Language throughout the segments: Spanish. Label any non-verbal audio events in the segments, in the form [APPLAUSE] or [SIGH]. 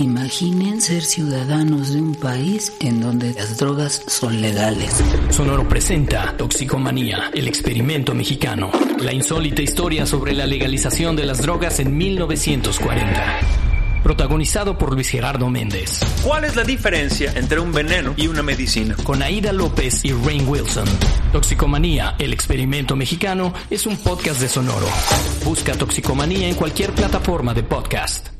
Imaginen ser ciudadanos de un país en donde las drogas son legales. Sonoro presenta Toxicomanía, el experimento mexicano. La insólita historia sobre la legalización de las drogas en 1940. Protagonizado por Luis Gerardo Méndez. ¿Cuál es la diferencia entre un veneno y una medicina? Con Aida López y Rain Wilson. Toxicomanía, el experimento mexicano, es un podcast de Sonoro. Busca Toxicomanía en cualquier plataforma de podcast.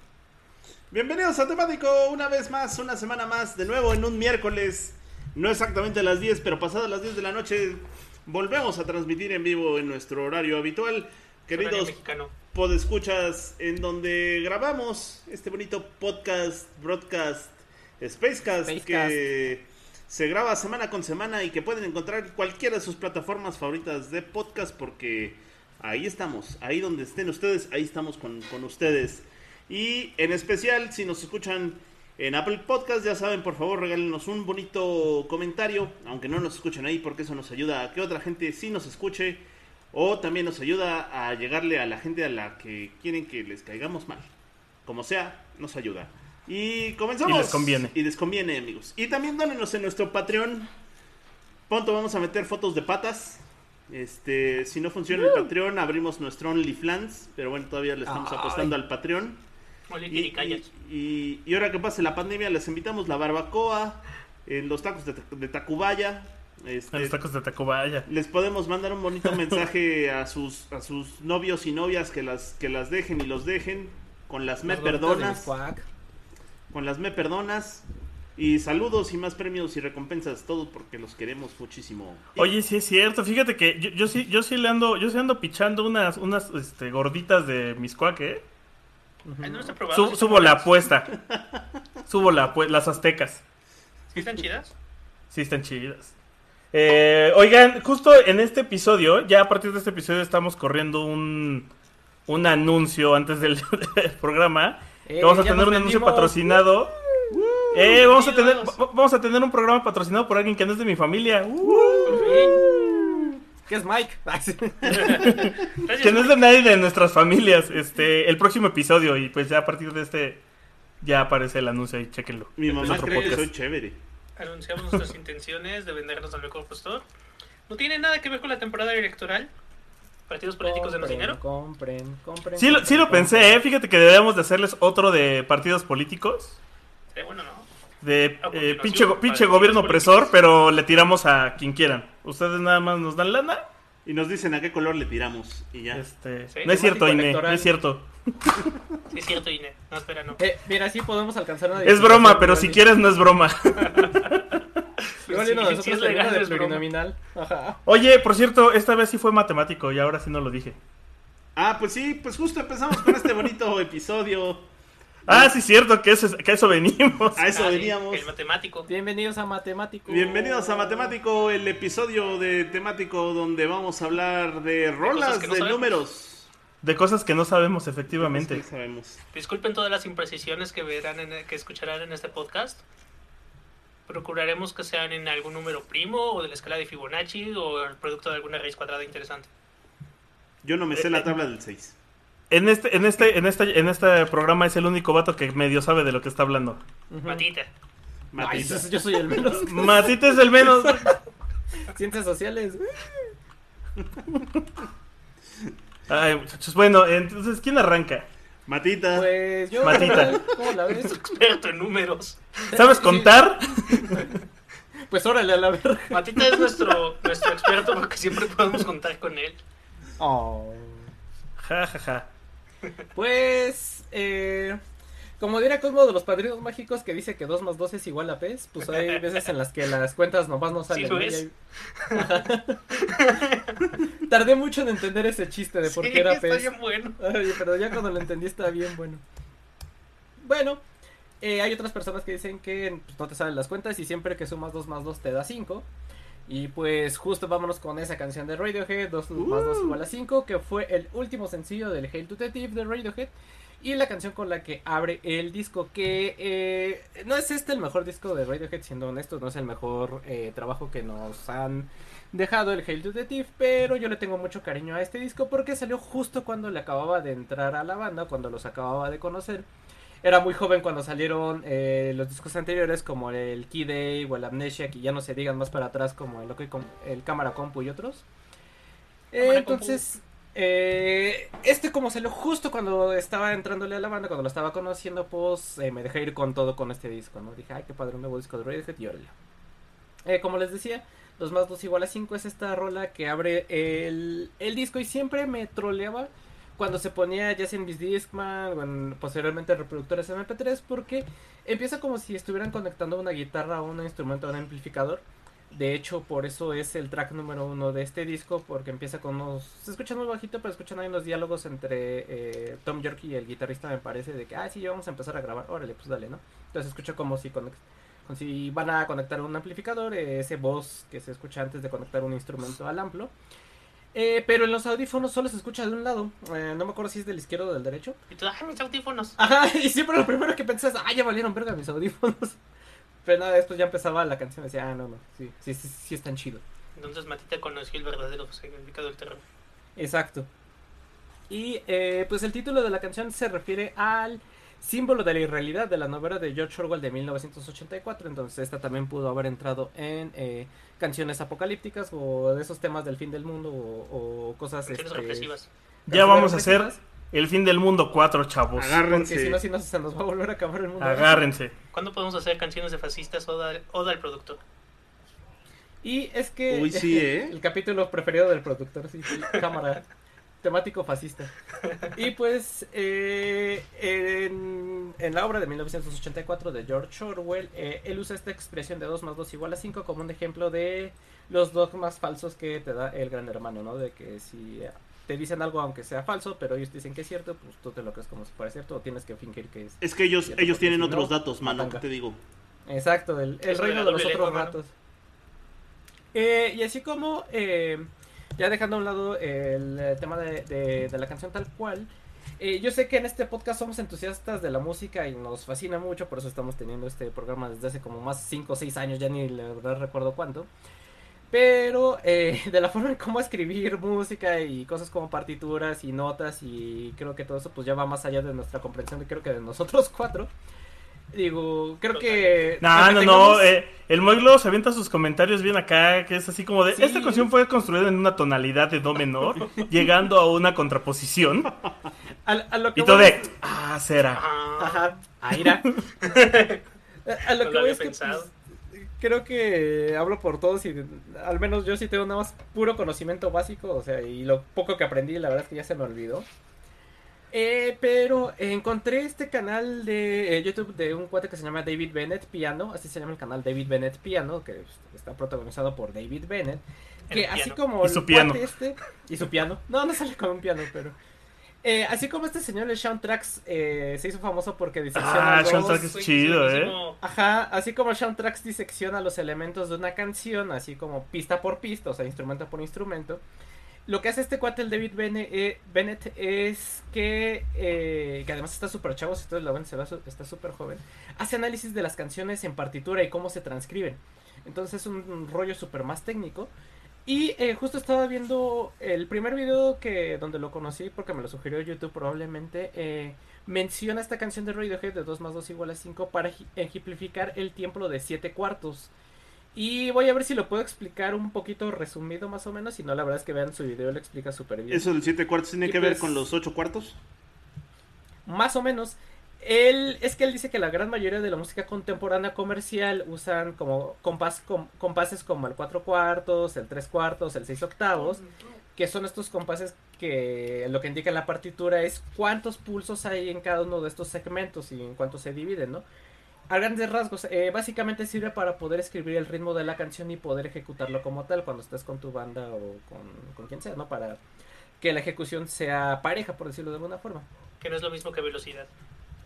Bienvenidos a Temático, una vez más, una semana más, de nuevo en un miércoles, no exactamente a las 10, pero pasadas las 10 de la noche, volvemos a transmitir en vivo en nuestro horario habitual. Queridos podescuchas, en donde grabamos este bonito podcast, broadcast, Spacecast, Spacecast. que se graba semana con semana y que pueden encontrar en cualquiera de sus plataformas favoritas de podcast, porque ahí estamos, ahí donde estén ustedes, ahí estamos con, con ustedes. Y en especial, si nos escuchan en Apple Podcast, ya saben, por favor, regálenos un bonito comentario, aunque no nos escuchen ahí, porque eso nos ayuda a que otra gente sí nos escuche, o también nos ayuda a llegarle a la gente a la que quieren que les caigamos mal. Como sea, nos ayuda. Y comenzamos. Y les conviene. Y les conviene, amigos. Y también dónenos en nuestro Patreon. Pronto vamos a meter fotos de patas. Este, si no funciona el Patreon, abrimos nuestro OnlyFans. Pero bueno, todavía le estamos apostando al Patreon. Y, y, y- y ahora que pase la pandemia, les invitamos la barbacoa, en los tacos de, de Tacubaya. Este, A los tacos de Tacubaya. les podemos mandar un bonito mensaje a sus, a sus novios y novias que las, que las dejen y los dejen. Con las me perdonas. Con las me perdonas. Y saludos y más premios y recompensas, todo porque los queremos muchísimo. Oye, sí es cierto. Fíjate que yo, yo sí, yo sí le ando, yo sí ando pichando unas, unas este, gorditas de miscuac, ¿eh? Ay, no está probado. Su- ¿Sí subo la apuesta. Subo la apuesta. Las aztecas. ¿Sí están chidas? Sí, están chidas. Eh, oigan, justo en este episodio, ya a partir de este episodio estamos corriendo un, un anuncio antes del, [LAUGHS] del programa. que vamos a tener un anuncio patrocinado. Eh, vamos a tener va- vamos a tener un programa patrocinado por alguien que no es de mi familia. Uh, ¿Qué es Mike? [LAUGHS] Que no es de nadie de nuestras familias. Este, el próximo episodio y pues ya a partir de este ya aparece el anuncio ahí, chéquenlo. Mi mamá cree que podcast. soy chévere. Anunciamos nuestras intenciones de vendernos al mejor postor. No tiene nada que ver con la temporada electoral. Partidos políticos denos dinero. Compren, compren. Sí, lo, sí lo pensé, ¿eh? fíjate que deberíamos de hacerles otro de partidos políticos. Eh, bueno, no. De A eh, pinche, pinche gobierno opresor, pero le tiramos a quien quieran. Ustedes nada más nos dan lana. Y nos dicen a qué color le tiramos. Y ya. Este, Sí, no es cierto, Ine, no es cierto. Sí, es cierto, Ine. No, espera, no. Eh, mira, sí podemos alcanzar una Es broma, pero si quieres no es broma. [LAUGHS] Igual Sí, y uno de sí nosotros es le legal, viene de es broma. plurinominal. Ajá. Oye, por cierto, esta vez sí fue matemático y ahora sí no lo dije. Ah, pues sí, pues justo empezamos con este bonito [LAUGHS] episodio. Ah, sí, cierto, que eso, es- que a eso venimos. A eso Ah, veníamos. El matemático. Bienvenidos a Matemático. Bienvenidos a Matemático, el episodio de temático donde vamos a hablar de rolas no de números. De cosas que no sabemos, Sí efectivamente. sabemos. Disculpen todas las imprecisiones que verán en- que escucharán en este podcast. Procuraremos que sean en algún número primo o de la escala de Fibonacci o el producto de alguna raíz cuadrada interesante. Yo no me sé la tabla del 6. En este, en este, en este, en este programa es el único vato que medio sabe de lo que está hablando. Ujú. Matita. Ay, Matita. yo soy el menos. [LAUGHS] Matita es el menos. [LAUGHS] Ciencias sociales. Ay, muchachos, bueno, entonces, ¿quién arranca? Matita. Pues yo. Matita. [LAUGHS] ¿Cómo la ves? Experto en números. ¿Sabes contar? Pues órale a la verga. Matita es nuestro, nuestro experto porque siempre podemos contar con él. Oh. Ja, ja, ja. Pues, eh, Como diría Cosmo de los Padrinos Mágicos que dice que 2 más 2 es igual a PES, pues hay [LAUGHS] veces en las que las cuentas nomás no salen. hay-. [LAUGHS] Tardé mucho en entender ese chiste de por Sí, qué era está PES. bien bueno. Ay, pero ya cuando lo entendí está bien bueno. Bueno, eh, hay otras personas que dicen que pues, no te salen las cuentas y siempre que sumas 2 más 2 te da 5. Y pues justo vámonos con esa canción de Radiohead, 2 más 2 igual a 5, que fue el último sencillo del Hail to the Thief de Radiohead. Y la canción con la que abre el disco, que eh, no es este el mejor disco de Radiohead, siendo honesto, no es el mejor eh, trabajo que nos han dejado el Hail to the Thief, pero yo le tengo mucho cariño a este disco porque salió justo cuando le acababa de entrar a la banda, cuando los acababa de conocer. Era muy joven cuando salieron eh, los discos anteriores como el Key Day o el Amnesia, que ya no se digan más para atrás como el, el Cámara Compu y otros. Eh, entonces, eh, este como salió justo cuando estaba entrándole a la banda, cuando lo estaba conociendo, pues eh, me dejé ir con todo con este disco, ¿no? Dije, ay, qué padre, un nuevo disco de Radiohead y órale. Eh, como les decía, 2 más 2 igual a 5 es esta rola que abre el, el disco y siempre me troleaba cuando se ponía ya en Discman posteriormente reproductores MP3 porque empieza como si estuvieran conectando una guitarra a un instrumento, a un amplificador. De hecho, por eso es el track número uno de este disco, porque empieza con unos... Se escucha muy bajito, pero escuchan ahí unos diálogos entre eh, Tom York y el guitarrista, me parece, de que, ah, sí, ya vamos a empezar a grabar, órale, pues dale, ¿no? Entonces escucha como si, conect- como si van a conectar un amplificador, eh, ese voz que se escucha antes de conectar un instrumento al amplo. Eh, pero en los audífonos solo se escucha de un lado, eh, no me acuerdo si es del izquierdo o del derecho. Y tú, ay, mis audífonos. Ajá, [LAUGHS] y siempre lo primero que pensé es, ah, ya valieron verga mis audífonos. [LAUGHS] Pero nada, después ya empezaba la canción y decía, ah, no, no, sí, sí, sí, sí es tan chido. Entonces Matita conoció el verdadero significado del terror. Exacto. Y eh, pues el título de la canción se refiere al símbolo de la irrealidad de la novela de George Orwell de 1984. Entonces esta también pudo haber entrado en eh, canciones apocalípticas o de esos temas del fin del mundo o, o cosas... Este. Ya vamos a hacer el fin del mundo 4, chavos. Porque si Agárrense. no, si no, se nos va a volver a acabar el mundo. Agárrense. ¿Cuándo podemos hacer canciones de fascistas o al productor? Y es que Uy, sí, [LAUGHS] ¿eh? el capítulo preferido del productor, sí, sí, cámara, temático fascista. Y pues eh, en, en la obra de 1984 de George Orwell, eh, él usa esta expresión de 2 más 2 igual a 5 como un ejemplo de los dogmas falsos que te da el gran hermano, ¿no? De que si te dicen algo aunque sea falso, pero ellos dicen que es cierto, pues tú te lo crees como si fuera cierto o tienes que fingir que es. Es que ellos, Cierto, ellos tienen si otros no, datos, mano. ¿qué te digo? Exacto, el, reino de los otros ratos. Eh, y así como, eh, ya dejando a un lado el eh, tema de, la canción tal cual, eh, yo sé que en este podcast somos entusiastas de la música y nos fascina mucho, por eso estamos teniendo este programa desde hace como más 5 o 6 años, ya ni la verdad recuerdo cuánto. Pero eh, [LAUGHS] de la forma en cómo escribir música y cosas como partituras y notas y creo que todo eso pues ya va más allá de nuestra comprensión de creo que de nosotros [LAUGHS] cuatro. Digo, creo que... No, aunque no, tengamos- no. eh, el Moiglo se avienta sus comentarios bien acá, que es así como de... Sí. Esta canción fue construida en una tonalidad de do menor, [LAUGHS] llegando a una contraposición. A, a lo que Y todo de... es- Ah, será. Ajá. Aira. [LAUGHS] a lo No que lo voy es que pues, creo que hablo por todos y al menos yo sí tengo nada más puro conocimiento básico, o sea, y lo poco que aprendí la verdad es que ya se me olvidó. Eh, pero encontré este canal de eh, YouTube de un cuate que se llama David Bennett Piano, así se llama el canal David Bennett Piano, que está protagonizado por David Bennett, que El así piano. como Y su piano. cuate este y su piano, no, no sale con un piano, pero eh, así como este señor el Sean Trax eh, se hizo famoso porque disecciona Ah, los- Sean Trax es Soy- chido, ¿eh? Ajá, así como Sean Trax disecciona los elementos de una canción, así como pista por pista, o sea, instrumento por instrumento. Lo que hace este cuate, el David eh, Bennett, es que, eh, que además está súper chavo, se ve su- está súper joven, hace análisis de las canciones en partitura y cómo se transcriben. Entonces es un, rollo súper más técnico. Y eh, justo estaba viendo el primer video que donde lo conocí, porque me lo sugirió YouTube probablemente, menciona esta canción de Radiohead de 2 más 2 igual a 5 para ej- ejemplificar el tiempo de 7 cuartos. Y voy a ver si lo puedo explicar un poquito resumido más o menos, si no la verdad es que vean su video, lo explica súper bien. ¿Eso del 7 cuartos tiene Y que ver pues- con los 8 cuartos? Más o menos. Él, es que él dice que la gran mayoría de la música contemporánea comercial usan como compás, com- compases como el 4 cuartos, el 3 cuartos, el 6 octavos, que son estos compases que lo que indica la partitura es cuántos pulsos hay en cada uno de estos segmentos y en cuánto se dividen, ¿no? A grandes rasgos, eh, básicamente sirve para poder escribir el ritmo de la canción y poder ejecutarlo como tal cuando estés con tu banda o con, con quien sea, ¿no? Para que la ejecución sea pareja, por decirlo de alguna forma. Que no es lo mismo que velocidad.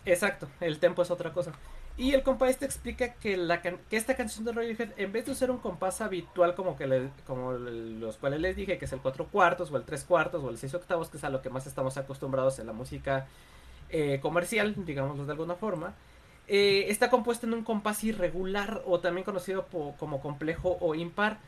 Exacto, el tempo es otra cosa. Y el compás este explica que, la can- que esta canción de Radiohead, en vez de usar un compás habitual como que le- como los cuales les dije, que es el 4 cuartos, o el 3 cuartos, o el 6 octavos, que es a lo que más estamos acostumbrados en la música eh, comercial, digámoslo de alguna forma, eh, está compuesta en un compás irregular, o también conocido po- como complejo o impar,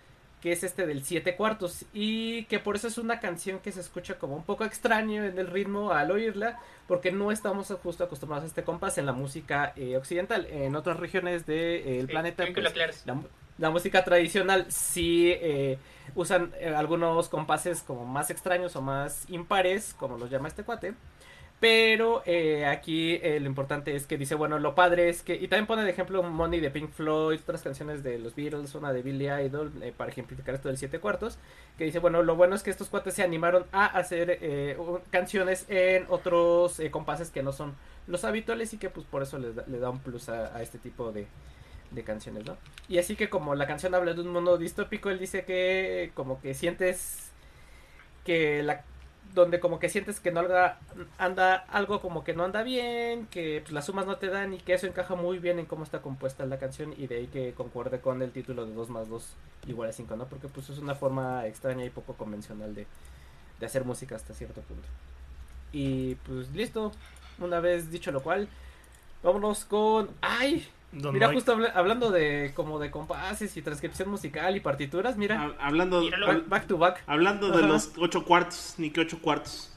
que es este del 7 cuartos, y que por eso es una canción que se escucha como un poco extraño en el ritmo al oírla, porque no estamos justo acostumbrados a este compás en la música eh, occidental. En otras regiones del Sí, planeta, pues, la, la música tradicional sí eh, usan eh, algunos compases como más extraños o más impares, como los llama este cuate. Pero eh, aquí eh, lo importante es que dice, bueno, lo padre es que... Y también pone de ejemplo Money de Pink Floyd, otras canciones de los Beatles, una de Billy Idol, eh, para ejemplificar esto del 7 cuartos. Que dice, bueno, lo bueno es que estos cuates se animaron a hacer eh, canciones en otros compases que no son los habituales y que pues por eso le da un plus a, a este tipo de, de canciones, ¿no? Y así que como la canción habla de un mundo distópico, él dice que como que sientes que la donde como que sientes que no anda, algo como que no anda bien, que pues, las sumas no te dan y que eso encaja muy bien en cómo está compuesta la canción y de ahí que concuerde con el título de 2 más 2 igual a 5, ¿no? Porque pues es una forma extraña y poco convencional de, de hacer música hasta cierto punto. Y pues listo, una vez dicho lo cual, vámonos con... ¡Ay! Don Mira, Mike. justo habla- hablando de como de compases y transcripción musical y partituras, mira, Ha- Hablando, Míralo. back, back to back. hablando de los ocho cuartos, ni que ocho cuartos.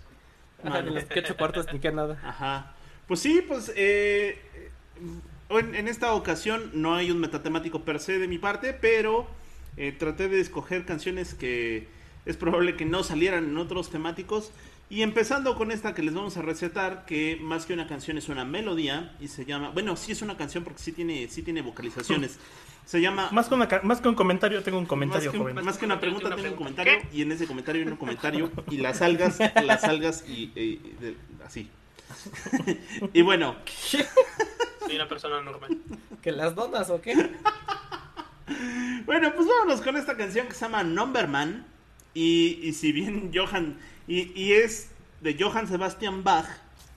Ajá, los que ocho cuartos ni que nada. Ajá. Pues sí, pues eh, en, en esta ocasión no hay un metatemático per se de mi parte, pero eh, traté de escoger canciones que es probable que no salieran en otros temáticos. Y empezando con esta que les vamos a recetar, que más que una canción es una melodía y se llama, bueno, sí es una canción porque sí tiene, sí tiene vocalizaciones. Se llama Más que, una más que un comentario, tengo un comentario, más que, un- joven. más que una pregunta, tengo un comentario y en ese comentario hay un comentario y las algas, las algas y de- así. [LAUGHS] y bueno, Soy una persona normal. ¿Que las donas o qué? bueno, pues vámonos con esta canción que se llama Numberman y, y si bien Johann y, y es de Johann Sebastian Bach,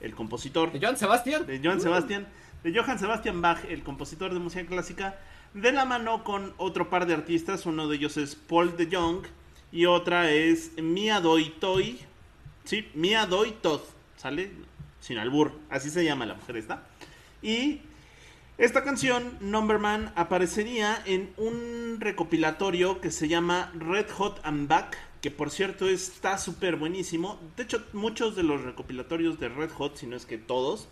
el compositor ¿De Joan Sebastián? de Johann Sebastian, de Johann Sebastian Bach, el compositor de música clásica, de la mano con otro par de artistas, uno de ellos es Paul de Jong y otra es Mia Doi Toy, sí, Mia Doi Toth, ¿sale? Sin albur, así se llama la mujer esta. Y esta canción, Numberman, aparecería en un recopilatorio que se llama Red Hot and Back, que por cierto está súper buenísimo. De hecho, muchos de los recopilatorios de Red Hot, si no es que todos,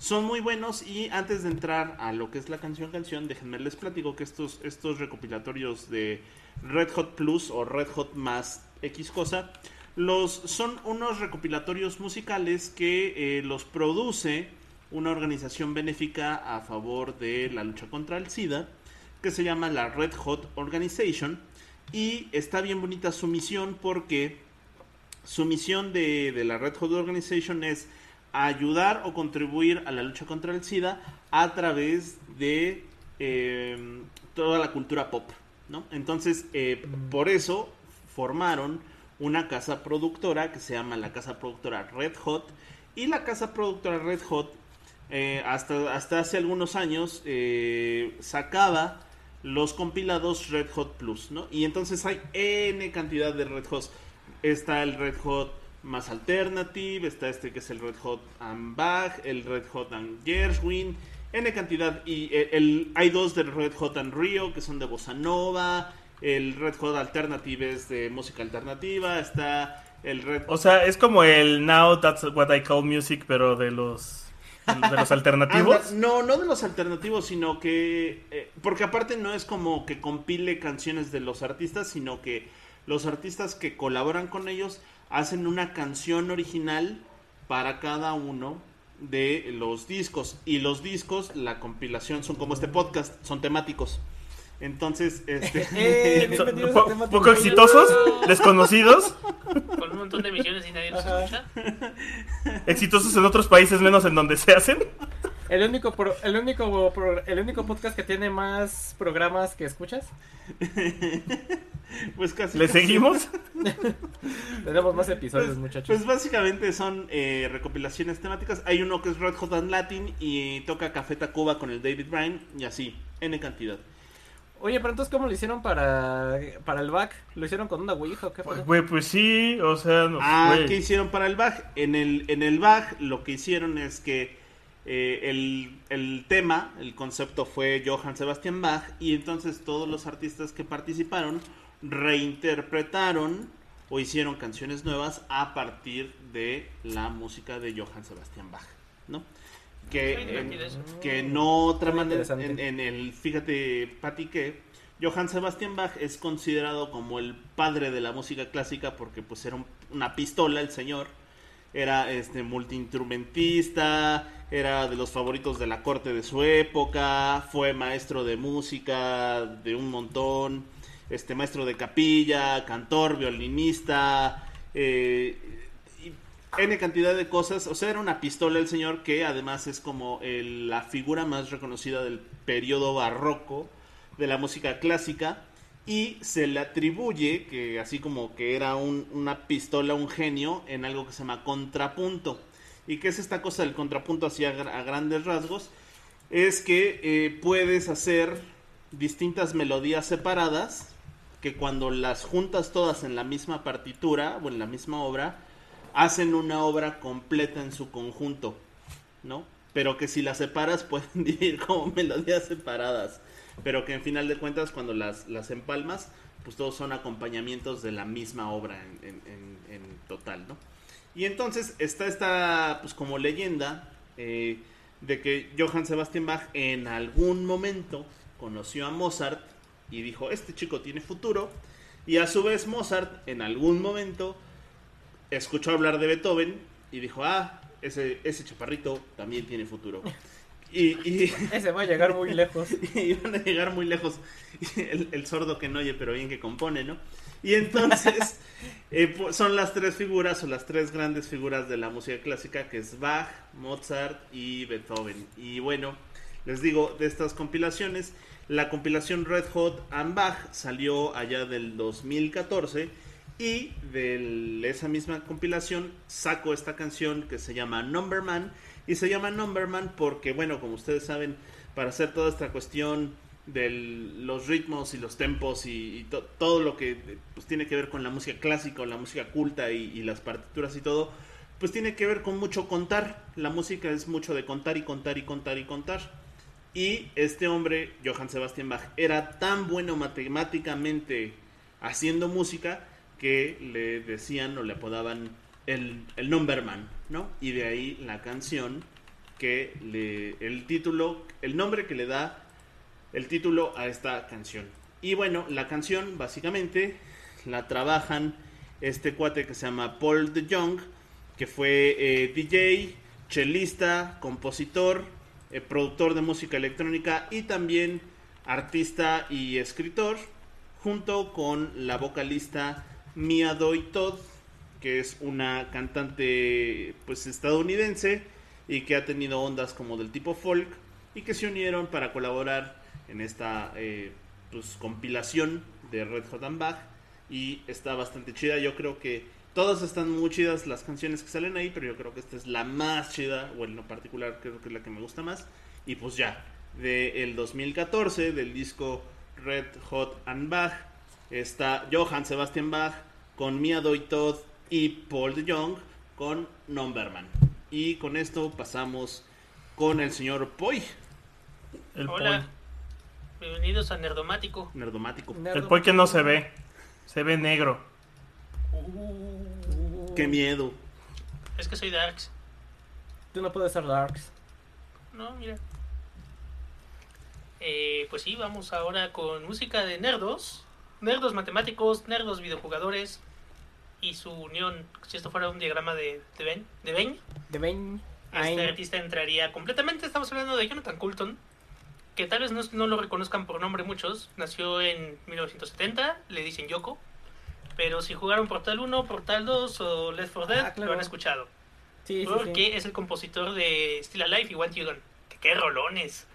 son muy buenos. Y antes de entrar a lo que es la canción canción, déjenme les platico que estos, estos recopilatorios de Red Hot Plus o Red Hot más X cosa, los, son unos recopilatorios musicales que eh, los produce una organización benéfica a favor de la lucha contra el SIDA, que se llama la Red Hot Organization. Y está bien bonita su misión porque su misión de, de la Red Hot Organization es ayudar o contribuir a la lucha contra el SIDA a través de eh, toda la cultura pop, ¿no? Entonces, eh, por eso formaron una casa productora que se llama la casa productora Red Hot y la casa productora Red Hot eh, hasta, hasta hace algunos años eh, sacaba los compilados Red Hot Plus, ¿no? Y entonces hay N cantidad de Red Hot. Está el Red Hot más Alternative, está este que es el Red Hot and Bach, el Red Hot and Gershwin, N cantidad. Y el, el- hay dos del Red Hot and Rio que son de Bossa Nova, el Red Hot Alternative es de música alternativa, está el Red O sea, es como el Now That's What I Call Music, pero de los, de los alternativos. No, no de los alternativos, sino que. eh, porque aparte no es como que compile canciones de los artistas, sino que los artistas que colaboran con ellos hacen una canción original para cada uno de los discos. Y los discos, la compilación, son como este podcast, son temáticos. Entonces, este... [LAUGHS] [LAUGHS] Eh, po- Tema poco exitosos, [LAUGHS] desconocidos, Con un montón de misiones y nadie los Ajá. escucha. exitosos en otros países menos en donde se hacen. El único, pro- el, único pro- el único podcast que tiene más programas que escuchas. pues casi... ¿Le casi. seguimos? Tenemos más episodios, Pues, muchachos. pues básicamente son eh, recopilaciones temáticas. Hay uno que es Red Hot and Latin y toca Café Tacuba con el David Bryan y así, N cantidad. Oye, pero entonces, ¿cómo lo hicieron para, para el back? ¿Lo hicieron con una Ouija o qué Pues, güey, pues sí, o sea, no, Ah. ¿qué hicieron para el Bach? En el, en el Bach lo que hicieron es que eh, el, el tema, el concepto fue Johann Sebastian Bach y entonces todos los artistas que participaron reinterpretaron o hicieron canciones nuevas a partir de la música de Johann Sebastian Bach, ¿no? Que, en- que no otra manera, en, en el, fíjate, Pati, que Johann Sebastian Bach es considerado como el padre de la música clásica porque pues era un- una pistola el señor, era este multiinstrumentista, era de los favoritos de la corte de su época, fue maestro de música de un montón, este maestro de capilla, cantor, violinista, eh, N cantidad de cosas, o sea, era una pistola el señor que además es como la figura más reconocida del periodo barroco de la música clásica y se le atribuye que así como que era un- una pistola, un genio en algo que se llama contrapunto. ¿Y qué es esta cosa del contrapunto así a grandes rasgos? Es que eh, puedes hacer distintas melodías separadas que cuando las juntas todas en la misma partitura o en la misma obra, hacen una obra completa en su conjunto, ¿no? Pero que si las separas [LAUGHS] pueden vivir como melodías separadas, pero que en final de cuentas cuando las, las empalmas, pues todos son acompañamientos de la misma obra en, en- total, ¿no? Y entonces está esta, pues como leyenda, eh, de que Johann Sebastian Bach en algún momento conoció a Mozart y dijo, este chico tiene futuro, y a su vez Mozart en algún momento escuchó hablar de Beethoven y dijo, ah, ese, ese chaparrito también tiene futuro. Y, y, [LAUGHS] Ese va a llegar muy lejos. [LAUGHS] y van a llegar muy lejos. [LAUGHS] El, el sordo que no oye, pero bien que compone, ¿no? Y entonces eh, pues, son las tres figuras o las tres grandes figuras de la música clásica, que es Bach, Mozart y Beethoven. Y bueno, les digo, de estas compilaciones, la compilación Red Hot and Bach salió allá del 2014 y de esa misma compilación saco esta canción que se llama Numberman y se llama Numberman porque bueno como ustedes saben para hacer toda esta cuestión de los ritmos y los tempos y, y to- todo lo que pues, tiene que ver con la música clásica o la música culta y, y las partituras y todo pues tiene que ver con mucho contar. La música es mucho de contar y contar y contar y contar. Y este hombre, Johann Sebastian Bach, era tan bueno matemáticamente haciendo música que le decían o le apodaban el, el Numberman, ¿no? Y de ahí la canción que le. el título, el nombre que le da el título a esta canción. Y bueno, la canción básicamente la trabajan este cuate que se llama Paul de Jong, que fue eh, DJ, chelista, compositor, eh, productor de música electrónica y también artista y escritor, junto con la vocalista Mia Doi Todd, que es una cantante pues estadounidense y que ha tenido ondas como del tipo folk y que se unieron para colaborar en esta eh, pues, compilación de Red Hot and Bach y está bastante chida. Yo creo que todas están muy chidas las canciones que salen ahí, pero yo creo que esta es la más chida, o en lo particular creo que es la que me gusta más. Y pues ya, del 2014, del disco Red Hot and Bach, está Johann Sebastian Bach con Mia Doi Todd y Paul de Jong con Numberman. Y con esto pasamos con el señor Poi, El Hola. Bienvenidos a Nerdomático. nerdomático. poi. El poi que no se ve. Se ve negro. Qué miedo. Es que soy Darks. Tú no puedes ser Darks. No, mira. Eh, pues sí, vamos ahora con música de nerdos. Nerdos matemáticos, nerdos videojugadores y su unión. Si esto fuera un diagrama de, de Ben, de este artista entraría completamente. Estamos hablando de Jonathan Coulton, que tal vez no, no lo reconozcan por nombre muchos. Nació en 1970, le dicen Yoko. Pero si jugaron Portal 1, Portal 2 o Left 4 Dead, Ah, claro. lo han escuchado. Sí, porque sí. es el compositor de Still Alive y Want You Gone. Qué rolones.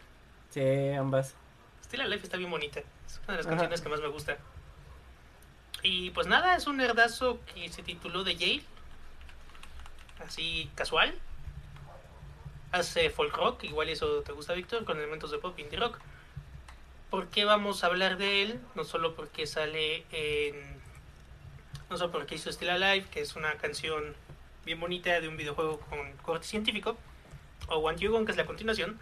Sí, ambas. Still Alive está bien bonita. Es una de las Ajá. canciones que más me gusta. Y pues nada, es un nerdazo que se tituló The Yale. Así casual. Hace folk rock, igual eso te gusta, Víctor, con elementos de pop indie rock. ¿Por qué vamos a hablar de él? No solo porque sale en. No solo porque hizo Still Alive, que es una canción bien bonita de un videojuego con corte científico, o Want You Gone, que es la continuación,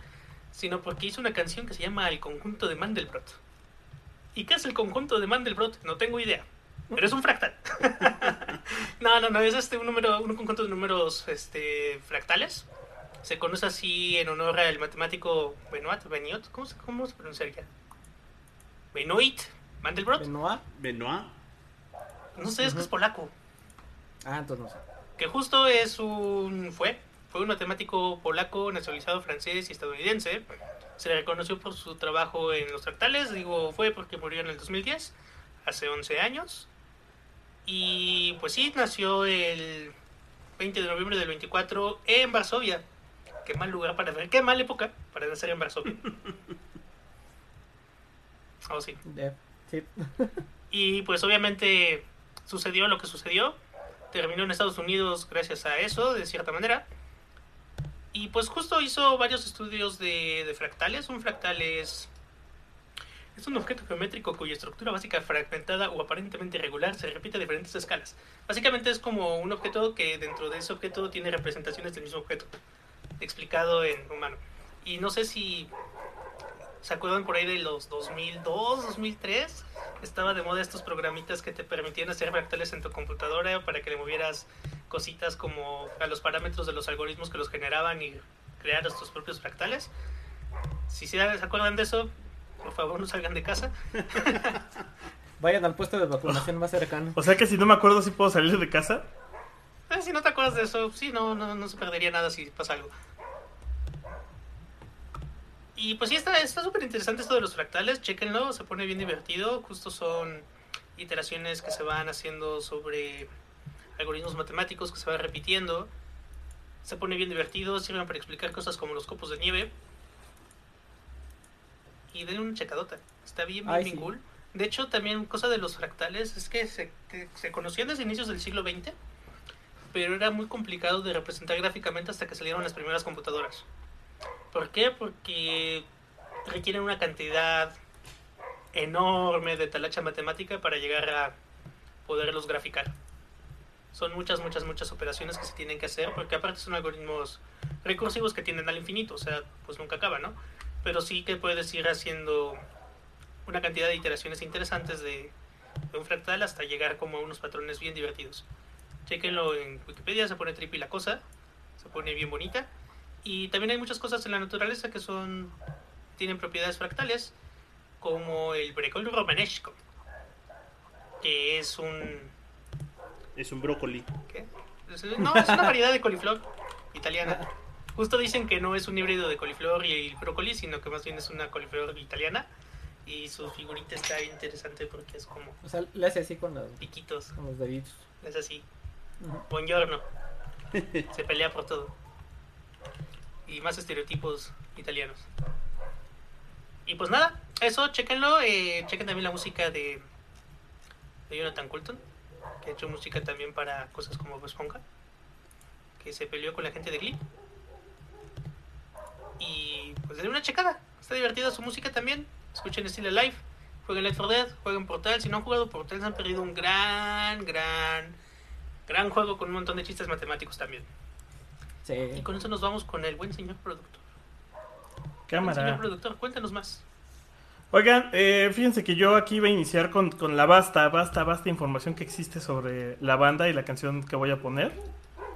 sino porque hizo una canción que se llama El conjunto de Mandelbrot. ¿Y qué es el conjunto de Mandelbrot? No tengo idea. Pero es un fractal. [LAUGHS] no, no, no, es este un número, un conjunto de números este, fractales. Se conoce así en honor al matemático Benoit, Benoit, ¿cómo se, cómo se pronunciaría? Benoit Mandelbrot. Benoit. Benoit. No sé, es que es polaco. Ah, entonces no sé. que justo es un fue fue un matemático polaco nacionalizado francés y estadounidense se le reconoció por su trabajo en los fractales digo fue porque murió en el 2010 hace 11 años y pues sí nació el 20 de noviembre del 24 en Varsovia qué mal lugar para ver qué mala época para nacer en Varsovia [LAUGHS] oh sí sí. [LAUGHS] y pues obviamente sucedió lo que sucedió. Terminó en Estados Unidos gracias a eso, de cierta manera. Y pues justo hizo varios estudios de, de fractales. Un fractal es, es un objeto geométrico cuya estructura básica fragmentada o aparentemente irregular se repite a diferentes escalas. Básicamente es como un objeto que dentro de ese objeto tiene representaciones del mismo objeto, explicado en humano. Y no sé si ¿Se acuerdan por ahí de los 2002, 2003? Estaba de moda estos programitas que te permitían hacer fractales en tu computadora para que le movieras cositas como a los parámetros de los algoritmos que los generaban y crear tus propios fractales. Si se acuerdan de eso, por favor no salgan de casa. [LAUGHS] Vayan al puesto de vacunación más cercano. O sea que si no me acuerdo si puedo salir de casa. Eh, si no te acuerdas de eso, sí, no, no, no se perdería nada si pasa algo. Y pues sí, está está súper interesante esto de los fractales, chequenlo, se pone bien divertido. Justo son iteraciones que se van haciendo sobre algoritmos matemáticos que se van repitiendo. Se pone bien divertido, sirven para explicar cosas como los copos de nieve. Y denle una checadota, está bien, bien, Ay, bien sí. cool. De hecho, también cosa de los fractales es que se, que se conocían desde inicios del siglo XX, pero era muy complicado de representar gráficamente hasta que salieron las primeras computadoras. ¿Por qué? Porque requieren una cantidad enorme de talacha matemática para llegar a poderlos graficar. Son muchas, muchas, muchas operaciones que se tienen que hacer, porque aparte son algoritmos recursivos que tienden al infinito, o sea, pues nunca acaba, ¿no? Pero sí que puedes ir haciendo una cantidad de iteraciones interesantes de, de un fractal hasta llegar como a unos patrones bien divertidos. Chequenlo en Wikipedia, se pone trippy la cosa, se pone bien bonita. Y también hay muchas cosas en la naturaleza que son tienen propiedades fractales, como el brecol romanesco, que es un Es un brócoli. ¿qué? No, es una variedad de coliflor italiana. [LAUGHS] Justo dicen que no es un híbrido de coliflor y el brócoli, sino que más bien es una coliflor italiana. Y su figurita está interesante porque es como O sea, le hace así con los, piquitos, con los deditos. es así. Ujú. Buongiorno. [LAUGHS] Se pelea por todo. Y más estereotipos italianos. Y pues nada, eso, chequenlo. Eh, chequen también la música de, de Jonathan Coulton, que ha hecho música también para cosas como Bob Esponja, que se peleó con la gente de Glee. Y pues denle una checada. Está divertida su música también. Escuchen Still Alive. Jueguen Left 4 Dead. Jueguen Portal. Si no han jugado Portal, se han perdido un gran, gran, gran juego con un montón de chistes matemáticos también. Sí. Y con eso nos vamos con el buen señor productor. Buen Cámara. señor productor, cuéntanos más. Oigan, eh, fíjense que yo aquí iba a iniciar con, con la vasta, vasta, vasta información que existe sobre la banda y la canción que voy a poner.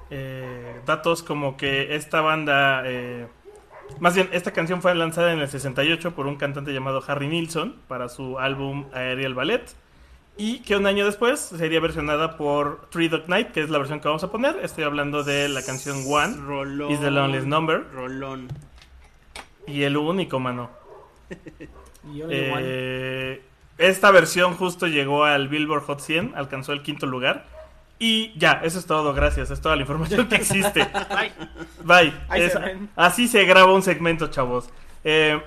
Eh, datos como que esta banda, eh, más bien, esta canción fue lanzada en el 68 por un cantante llamado Harry Nilsson para su álbum Aerial Ballet. Y que un año después sería versionada por Three Dog Night, que es la versión que vamos a poner. Estoy hablando de la canción One Rolón. is the Loneliest Number. Rolón. y el único, mano. [LAUGHS] Y. Eh, esta versión justo llegó al Billboard Hot 100, alcanzó el quinto lugar. Y ya, eso es todo, gracias. Es toda la información que existe. [LAUGHS] Bye. Se ven. así se graba un segmento, chavos. Eh,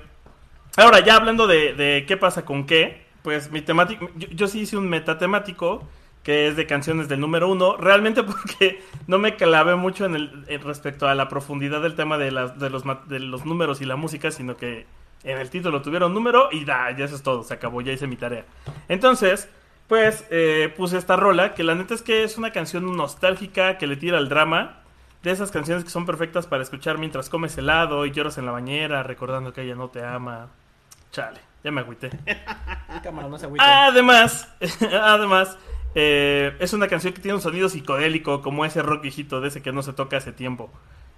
ahora, ya hablando de, de qué pasa con qué, pues mi temático, yo, yo sí hice un metatemático que es de canciones del número uno, realmente [LAUGHS] porque no me clavé mucho en el en respecto a la profundidad del tema de, las, de, los, de los números y la música, sino que en el título tuvieron número y da, ya eso es todo, se acabó, ya hice mi tarea. Entonces, pues eh, puse esta rola, que la neta es que es una canción nostálgica que le tira al drama. De esas canciones que son perfectas para escuchar mientras comes helado y lloras en la bañera, recordando que ella no te ama. Chale, ya me agüité. [LAUGHS] Cámara, no se agüite. Además, [LAUGHS] además, eh, es una canción que tiene un sonido psicodélico, como ese rock viejito de ese que no se toca hace tiempo.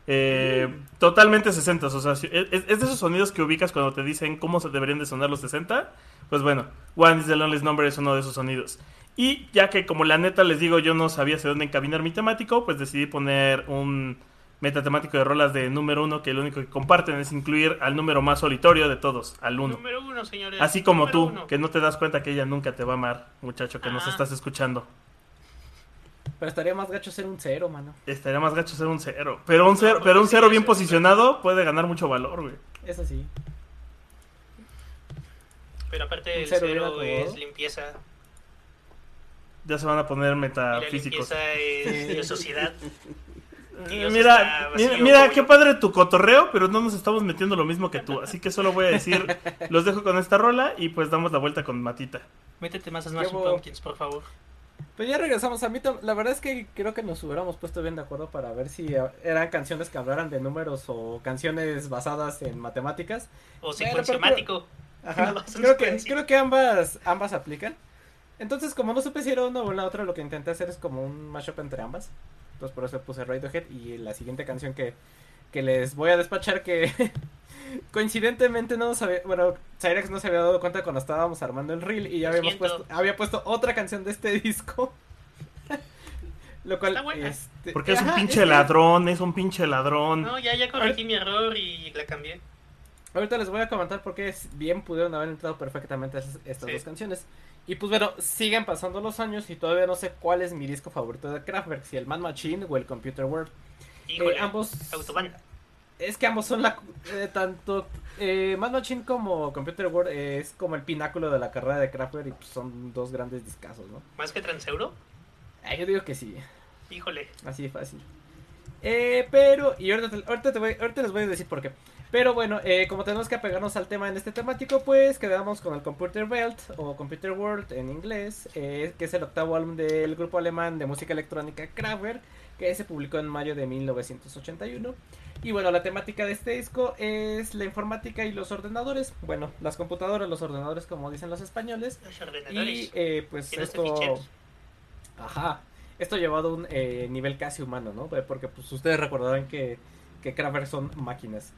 Eh, Totalmente 60, o sea, es, es de esos sonidos que ubicas cuando te dicen cómo se deberían de sonar los 60. Pues bueno, One is the Loneliest Number es uno de esos sonidos. Y ya que como la neta les digo, yo no sabía hacia dónde encaminar mi temático, pues decidí poner un metatemático de rolas de número uno que lo único que comparten es incluir al número más solitario de todos, al uno. número uno, señores. Así como Número tú, uno. que no te das cuenta que ella nunca te va a amar, muchacho, que nos estás escuchando. Pero estaría más gacho ser un cero, mano. Estaría más gacho ser un cero. Pero un cero, pero un cero bien posicionado puede ganar mucho valor, güey. Eso sí. Pero aparte el cero es limpieza. Ya se van a poner Y la metafísicos. limpieza es [LAUGHS] de sociedad. Dios Mira, mira, qué padre tu cotorreo, pero no nos estamos metiendo lo mismo que tú. Así que solo voy a decir, [LAUGHS] los dejo con esta rola y pues damos la vuelta con Matita. Métete más a Smashing Pumpkins, por favor. Pues ya regresamos a mí. tam- La verdad es que creo que nos hubiéramos puesto bien de acuerdo para ver si eran canciones que hablaran de números o canciones basadas en matemáticas. O secuenciomático. Ajá. [LAUGHS] No, son creo, que, creo que ambas ambas aplican. Entonces, como no supe si era una o la otra, lo que intenté hacer es como un mashup entre ambas. Entonces, por eso puse Radiohead. Y la siguiente canción que, que les voy a despachar, que [LAUGHS] coincidentemente no nos había. Bueno, Cyrex no se había dado cuenta cuando estábamos armando el reel. Y ya habíamos puesto, había puesto otra canción de este [LAUGHS] disco. lo cual. Está buena. este, Porque es un pinche ladrón, es un pinche ladrón. No, ya, ya corregí mi error y la cambié. Ahorita les voy a comentar por qué bien pudieron haber entrado perfectamente esas- estas Sí. dos canciones. Y pues bueno, siguen pasando los años y todavía no sé cuál es mi disco favorito de Kraftwerk, si el Man Machine o el Computer World. Híjole, Eh, ambos Autobahn. Es que ambos son la eh, tanto eh, Man Machine como Computer World eh, es como el pináculo de la carrera de Kraftwerk y pues, son dos grandes discazos, ¿no? ¿Más que Transeuro? Ah, yo digo que sí, Híjole. así de fácil. Eh, pero, y ahorita, te- ahorita, te voy- ahorita les voy a decir por qué. Pero bueno, eh, como tenemos que apegarnos al tema en este temático, pues quedamos con el Computer Belt o Computer World en inglés, eh, que es el octavo álbum del grupo alemán de música electrónica Kraftwerk, que se publicó en mayo de 1981. Y bueno, la temática de este disco es la informática y los ordenadores. Bueno, las computadoras, los ordenadores, como dicen los españoles. Los ordenadores. Y eh, pues Llenos de esto... ficheros. Ajá. Esto llevado a un eh, nivel casi humano, ¿no? Eh, Porque pues ustedes recordarán que, que Kraftwerk son máquinas.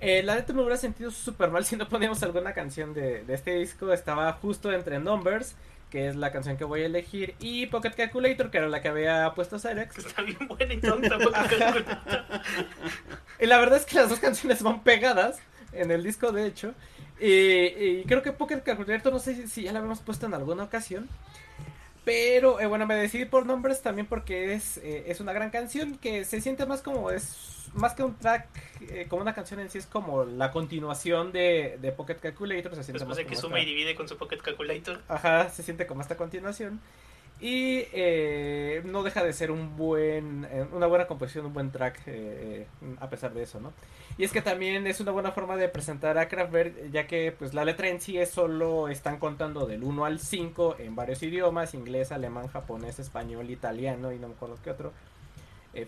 Eh, la neta me hubiera sentido súper mal [LAUGHS] si no poníamos alguna canción de, de este disco. Estaba justo entre Numbers, que es la canción que voy a elegir, y Pocket Calculator, que era la que había puesto Cyrex. [LAUGHS] Está bien buena y tonta. [LAUGHS] Y la verdad es que las dos canciones van pegadas en el disco, de hecho. Y, y creo que Pocket Calculator, no sé si, si ya la habíamos puesto en alguna ocasión. Pero eh, bueno, me decidí por nombres también porque es, eh, es una gran canción que se siente más como es más que un track, eh, como una canción en sí, es como la continuación de, de Pocket Calculator. Se siente Después más de que suma y divide con su Pocket Calculator. Ajá, se siente como esta continuación. Y eh, no deja de ser un buen, eh, una buena composición, un buen track, eh, a pesar de eso, ¿no? Y es que también es una buena forma de presentar a Kraftwerk, ya que pues la letra en sí es solo, están contando del 1 al 5 en varios idiomas, inglés, alemán, japonés, español, italiano y no me acuerdo qué otro.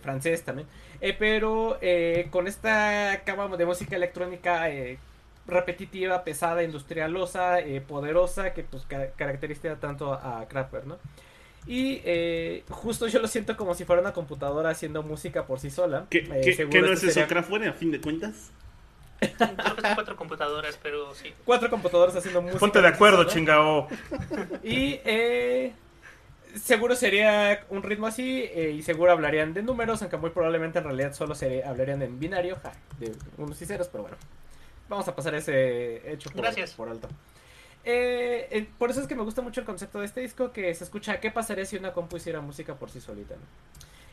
francés también. Pero con esta cama de música electrónica repetitiva, pesada, industrialosa, poderosa, que pues ca- caracteriza tanto a Kraftwerk, ¿no? Y eh, justo yo lo siento como si fuera una computadora haciendo música por sí sola. ¿Qué, Eh, qué- seguro qué no este es eso, sería Kraftwerk, a fin de cuentas? Creo que son cuatro computadoras, pero sí. Cuatro computadoras haciendo música. Ponte de acuerdo, chingao. Y eh, seguro sería un ritmo así eh, y seguro hablarían de números, aunque muy probablemente en realidad solo se hablarían en binario, ja, de unos y ceros, pero bueno. vamos a pasar ese hecho por, Gracias. por alto. Eh, eh, por eso es que me gusta mucho el concepto de este disco, que se escucha qué pasaría si una compu hiciera música por sí solita.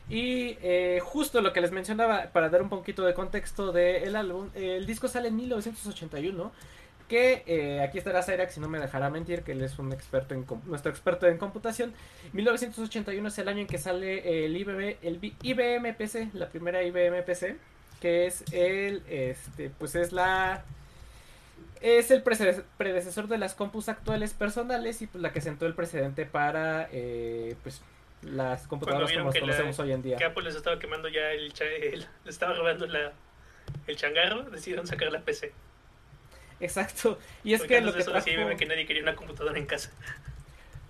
Y eh, justo lo que les mencionaba, para dar un poquito de contexto del álbum, el disco sale en 1981, que eh, aquí estará Cyrax si no me dejará mentir, que él es un experto en nuestro experto en computación. 1981 es el año en que sale el IBM, el IBM PC, la primera IBM PC, que es el, este, pues es la es el predecesor de las compus actuales personales y pues la que sentó el precedente para eh, pues las computadoras como las la- conocemos hoy en día. Que Apple les estaba quemando ya el, el- [LAUGHS] le estaba robando la, el changarro, decidieron sacar la PC. Exacto. Y es Porque que lo que trajo, IBM que nadie quería una computadora en casa.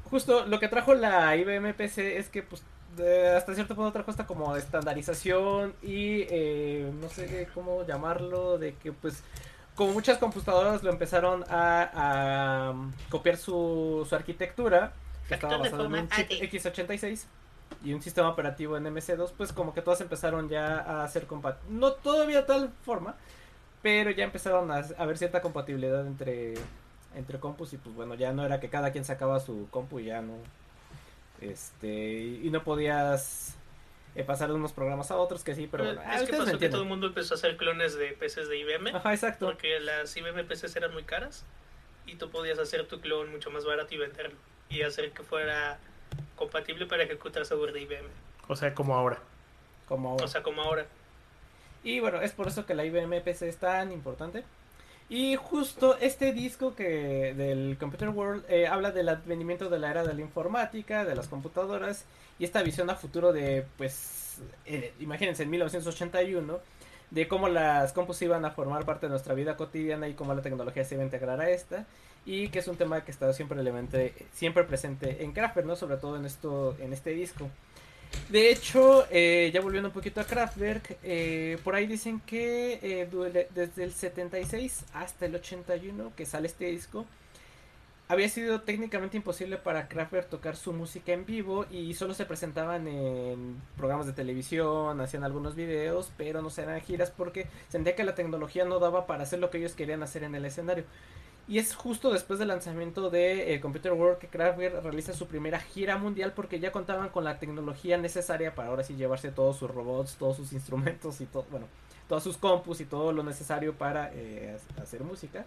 justo lo que trajo la IBM PC es que pues de- hasta cierto punto trajo esta como estandarización y eh, no sé cómo llamarlo de que pues como muchas computadoras lo empezaron a, a, um, copiar su, su arquitectura que estaba basado en un chip AD. x86 y un sistema operativo en MC2 pues como que todas empezaron ya a ser compatibles no todavía de tal forma pero ya empezaron a, a ver cierta compatibilidad entre entre compus y pues bueno ya no era que cada quien sacaba su compu y ya no este y no podías eh, pasar de unos programas a otros que sí pero bueno, es que pasó que todo el mundo empezó a hacer clones de PCs de IBM. Ajá, exacto. Porque las IBM PCs eran muy caras y tú podías hacer tu clon mucho más barato y venderlo. Y hacer que fuera compatible para ejecutar software de IBM. O sea, como ahora. como ahora. O sea, como ahora. Y bueno, es por eso que la IBM PC es tan importante. Y justo este disco que del Computer World eh, habla del advenimiento de la era de la informática, de las computadoras y esta visión a futuro de, pues, eh, imagínense, en 1981, de cómo las compus iban a formar parte de nuestra vida cotidiana y cómo la tecnología se iba a integrar a esta. Y que es un tema que está siempre, siempre presente en Kraftwerk, ¿no? Sobre todo en, esto, en este disco. De hecho, eh, ya volviendo un poquito a Kraftwerk, eh, por ahí dicen que eh, desde el 76 hasta el 81 que sale este disco, había sido técnicamente imposible para Kraftwerk tocar su música en vivo y solo se presentaban en programas de televisión, hacían algunos videos, pero no se eran giras porque sentía que la tecnología no daba para hacer lo que ellos querían hacer en el escenario. Y es justo después del lanzamiento de eh, Computer World que Kraftwerk realiza su primera gira mundial porque ya contaban con la tecnología necesaria para ahora sí llevarse todos sus robots, todos sus instrumentos y todo, bueno, todas sus compus y todo lo necesario para eh, ha- hacer música.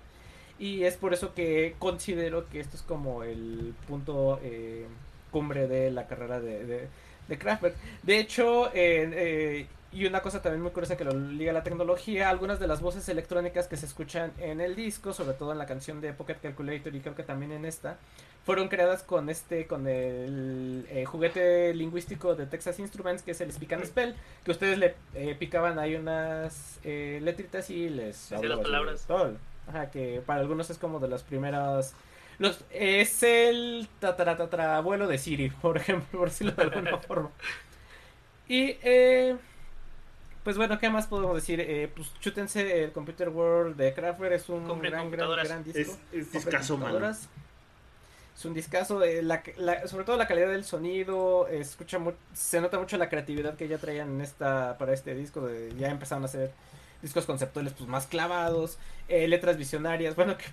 Y es por eso que considero que esto es como el punto eh, cumbre de la carrera de, de, de Kraftwerk. De hecho, eh, y una cosa también muy curiosa que lo liga a la tecnología, algunas de las voces electrónicas que se escuchan en el disco, sobre todo en la canción de Pocket Calculator y creo que también en esta, fueron creadas con este, con el eh, juguete lingüístico de Texas Instruments, que es el Speak and Spell, que ustedes le eh, picaban ahí unas eh, letritas y les las palabras. todo. Ajá, que para algunos es como de las primeras los, es el tataratatarabuelo de Siri, [LAUGHS] por ejemplo, por decirlo de alguna forma. Y, eh, pues bueno, ¿qué más podemos decir? Eh, pues chútense el Computer World de Kraftwerk, es un gran, gran, gran disco. Es, es. Es un discazo, eh, la, la- sobre todo la calidad del sonido, eh, escucha mu- se nota mucho la creatividad que ya traían en esta para este disco, de, ya empezaron a hacer discos conceptuales pues más clavados, eh, letras visionarias, bueno que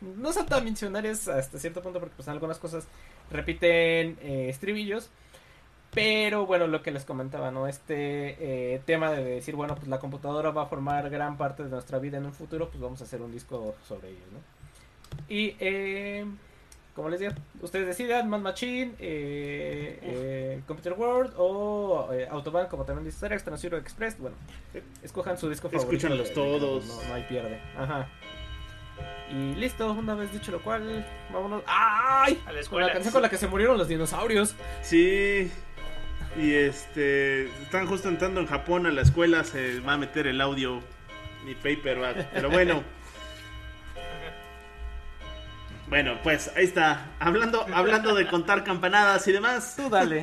[LAUGHS] no son tan visionarias hasta cierto punto porque pues en algunas cosas repiten eh, estribillos, pero bueno lo que les comentaba, ¿no? Este eh, tema de decir, bueno pues la computadora va a formar gran parte de nuestra vida en un futuro, pues vamos a hacer un disco sobre ello, ¿no? Y eh, como les digo, ustedes decidan, Man Machine, eh, eh, Computer World o eh, Autobahn, como también dice Alex, Transiro Express. Bueno, escojan su disco favorito. Escúchanlos todos. No, no hay pierde. Ajá. Y listo, una vez dicho lo cual, vámonos. ¡Ay! A la Con la escuela. canción con la que se murieron los dinosaurios. Sí. Y este. Están justo entrando en Japón a la escuela. Se va a meter el audio. Mi paperback. Pero bueno. [LAUGHS] Bueno, pues ahí está. Hablando, hablando de contar campanadas y demás. Tú dale.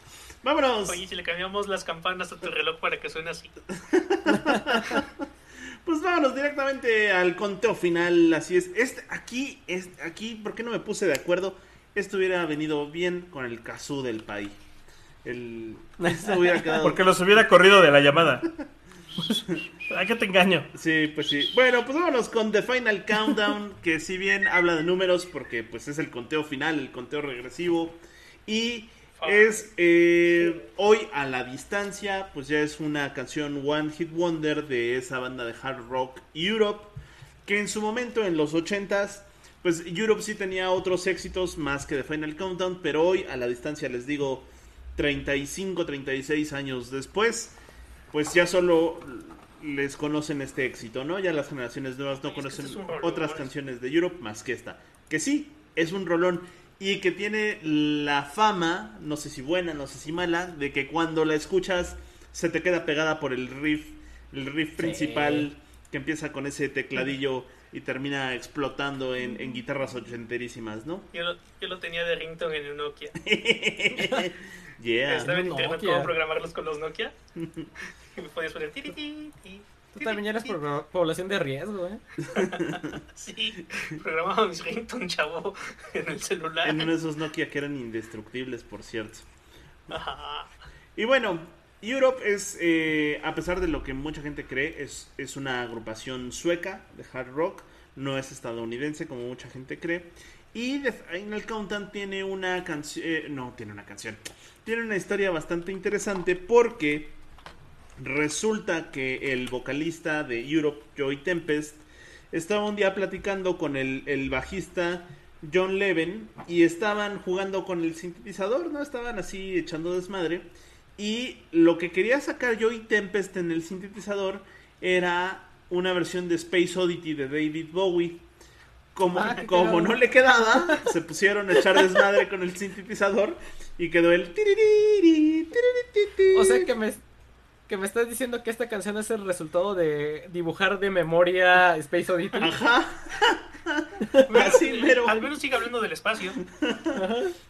[LAUGHS] Vámonos. Oye, si le cambiamos las campanas a tu reloj para que suene así. [LAUGHS] Pues vámonos directamente al conteo final. Así es. Este, aquí, es, aquí, ¿por qué no me puse de acuerdo? Esto hubiera venido bien con el kazoo del país. El, [LAUGHS] esto hubiera quedado. Porque los hubiera corrido de la llamada. [LAUGHS] ¿A qué te engaño? Sí, pues sí. Bueno, pues vámonos con The Final Countdown, [LAUGHS] que si bien habla de números, porque pues es el conteo final, el conteo regresivo. Y es eh, hoy a la distancia, pues ya es una canción One Hit Wonder de esa banda de hard rock Europe, que en su momento en los 80s, pues Europe sí tenía otros éxitos más que The Final Countdown, pero hoy a la distancia les digo 35, 36 años después, pues ya solo les conocen este éxito, ¿no? Ya las generaciones nuevas no conocen este es rolón, otras ¿no? canciones de Europe más que esta. Que sí, es un rolón y que tiene la fama, no sé si buena, no sé si mala, de que cuando la escuchas se te queda pegada por el riff, el riff principal que empieza con ese tecladillo y termina explotando en, en guitarras ochenterísimas, ¿no? Yo lo, yo lo tenía de ringtone en un Nokia. [LAUGHS] Yeah. Estaba en internet Nokia. cómo programarlos con los Nokia. [LAUGHS] Y me podías poner tiri, Tú también eres población de riesgo, ¿eh? [LAUGHS] [LAUGHS] Sí, programaba mis ringtone, chavo, en el celular. En uno de esos Nokia que eran indestructibles, por cierto. Ajá. Y bueno, Europe es, eh, a pesar de lo que mucha gente cree, es, es una agrupación sueca de hard rock, no es estadounidense como mucha gente cree. Y The Final Countdown tiene una canción, no, tiene una canción, tiene una historia bastante interesante porque resulta que el vocalista de Europe, Joey Tempest, estaba un día platicando con el, bajista John Leven y estaban jugando con el sintetizador, ¿no? Estaban así echando desmadre. Y lo que quería sacar Joey Tempest en el sintetizador era una versión de Space Oddity de David Bowie. Como, Ah, como no le quedaba, se pusieron a echar desmadre con el sintetizador y quedó el... O sea que me, que me estás diciendo que esta canción es el resultado de dibujar de memoria Space Oddity. Ajá. [LAUGHS] Así mero. Al menos sigue hablando del espacio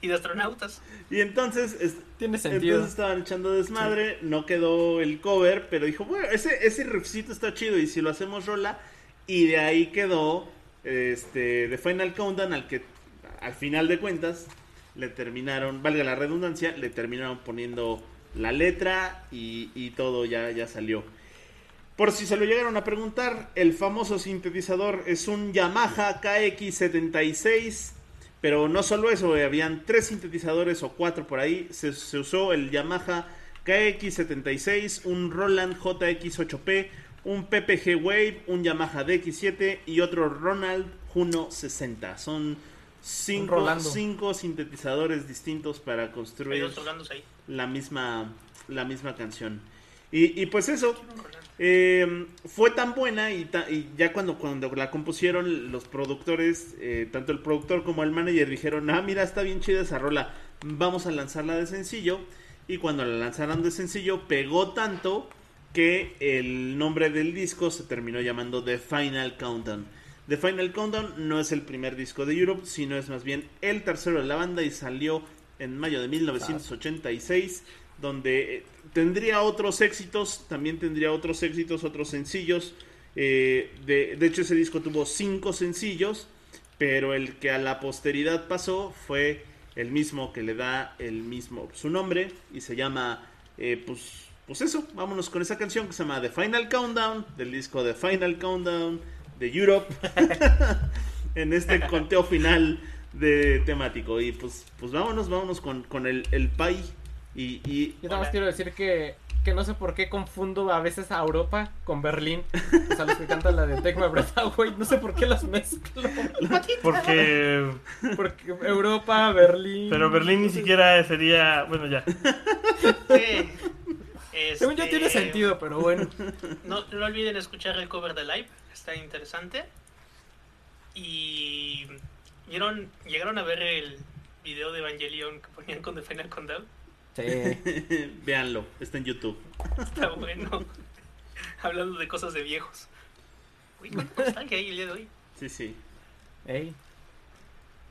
y de astronautas. Y entonces, es- Tiene sentido. entonces estaban echando desmadre, no quedó el cover, pero dijo, bueno, ese, ese riffcito está chido y si lo hacemos rola, y de ahí quedó este The Final Countdown al que al final de cuentas le terminaron, valga la redundancia, le terminaron poniendo la letra y, y todo ya, ya salió. Por si se lo llegaron a preguntar, el famoso sintetizador es un Yamaha KX76, pero no solo eso, eh, habían tres sintetizadores o cuatro por ahí. Se usó el Yamaha KX76, un Roland JX8P, un PPG Wave, un Yamaha DX7 y otro Ronald Juno 60. Son cinco, cinco sintetizadores distintos para construir la misma, la misma canción. Y, y pues eso, eh, fue tan buena y, ta- y ya cuando, cuando la compusieron los productores, eh, tanto el productor como el manager dijeron, ah, mira, está bien chida esa rola, vamos a lanzarla de sencillo. Y cuando la lanzaron de sencillo, pegó tanto que el nombre del disco se terminó llamando The Final Countdown. The Final Countdown no es el primer disco de Europe, sino es más bien el tercero de la banda y salió en mayo de 1986, donde eh, tendría otros éxitos, también tendría otros éxitos, otros sencillos. Eh, de, hecho, ese disco tuvo cinco sencillos, pero el que a la posteridad pasó fue el mismo que le da el mismo su nombre y se llama, eh, pues, pues eso, vámonos con esa canción que se llama The Final Countdown, del disco The Final Countdown de Europe, [LAUGHS] en este conteo final de temático. Y pues, pues vámonos, vámonos con, con el, el Pai. Y, y Yo nada más quiero decir que, que no sé por qué confundo a veces a Europa con Berlín. O sea, los que cantan la de Take My Breath Away. No sé por qué los mezclo. [LAUGHS] Porque. Porque Europa, Berlín. Pero Berlín ni siquiera sería. Bueno, ya. Sí. Según yo Este, tiene sentido, pero bueno. [LAUGHS] No, no olviden escuchar el cover de Live, está interesante. Y ¿vieron, llegaron a ver el video de Evangelion que ponían con The Final Countdown. Sí. [LAUGHS] véanlo, está en YouTube. Está bueno. [LAUGHS] Hablando de cosas de viejos. Uy, cuánta nostalgia hay el día de hoy. Sí, sí. Ey.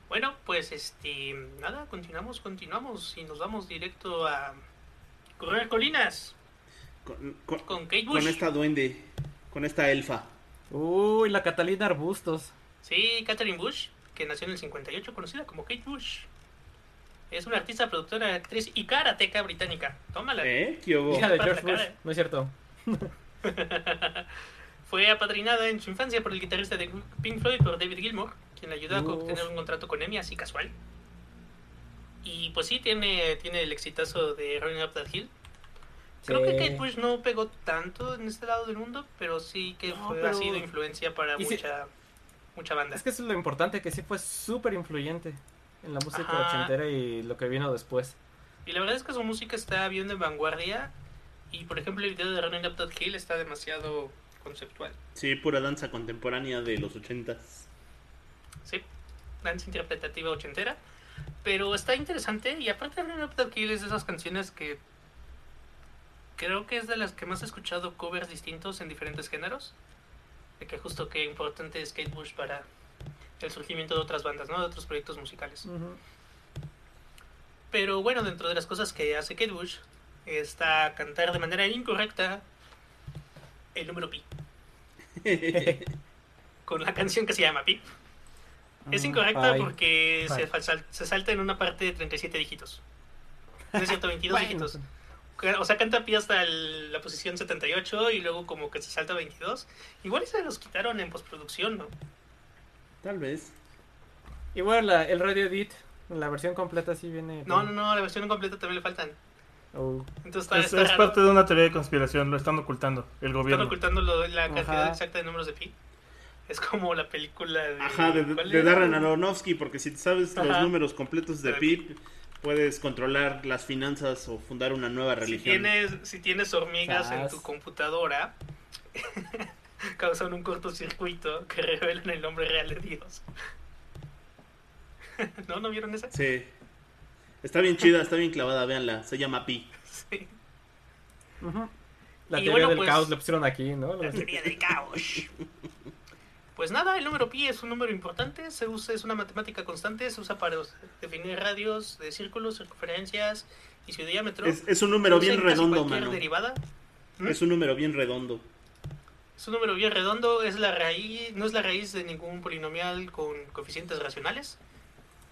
Bueno, pues este, nada, continuamos, continuamos y nos vamos directo a correr colinas Con, con- con Kate con Bush. esta duende, con esta elfa. Uy, la Catalina Arbustos. Sí, Catherine Bush, que nació en el 58, conocida como Kate Bush. Es una artista, productora, actriz y karateca británica. Tómala. ¿Eh? ¿Qué hubo? Hija de George la Bush. cara. No es cierto. [LAUGHS] Fue apadrinada en su infancia por el guitarrista de Pink Floyd, por David Gilmour, quien le ayudó a obtener un contrato con EMI así casual. Y pues sí, tiene, tiene el exitazo de Running Up That Hill. Creo que Sí. Kate Bush no pegó tanto en este lado del mundo, pero sí que No, fue, pero- ha sido influencia para mucha, mucha banda. Es que eso es lo importante, que sí fue súper influyente en la música Ajá. ochentera y lo que vino después. Y la verdad es que su música está bien de vanguardia. Y por ejemplo, el video de Running Up That Hill está demasiado conceptual. Sí, pura danza contemporánea de los ochentas. Sí, danza interpretativa ochentera. Pero está interesante. Y aparte, Running Up That Hill es de esas canciones que creo que es de las que más he escuchado covers distintos en diferentes géneros. De que justo que importante es Kate Bush para el surgimiento de otras bandas, ¿no? De otros proyectos musicales. Pero bueno, dentro de las cosas que hace Kate Bush está cantar de manera incorrecta el número pi. [LAUGHS] con la canción que se llama pi. Es Mm, incorrecta ay. porque se, se salta en una parte de 37 dígitos. No es cierto, 22 [LAUGHS] Bueno. dígitos. O sea, canta pi hasta el- la posición 78 y luego como que se salta a 22. Igual se los quitaron en postproducción, ¿no? Tal vez. Y bueno, la- el radio edit, la versión completa sí viene. No, no, no, la versión completa también le faltan. Oh. Entonces está, Es, está es raro. parte de una teoría de conspiración, lo están ocultando el Están gobierno. ocultando lo- la cantidad Ajá. exacta de números de pi. Es como la película de... Ajá, de, ¿cuál de era? Darren Aronofsky, porque si sabes los números completos de De PIB, puedes controlar las finanzas o fundar una nueva Si religión. tienes, si tienes hormigas en tu computadora, [LAUGHS] causan un cortocircuito que revelan el nombre real de Dios. [LAUGHS] ¿No? ¿No vieron esa? Sí. Está bien chida, está bien clavada, véanla. Se llama Pi. Sí. La Y teoría bueno, del pues- caos le pusieron aquí, ¿no? La teoría del caos. [LAUGHS] Pues nada, el número pi es un número importante, se usa, es una matemática constante, se usa para definir radios de círculos, circunferencias y su diámetro. Es, es un número bien redondo, mano. derivada. ¿Mm? Es un número bien redondo. Es un número bien redondo, es la raíz, no es la raíz de ningún polinomial con coeficientes racionales,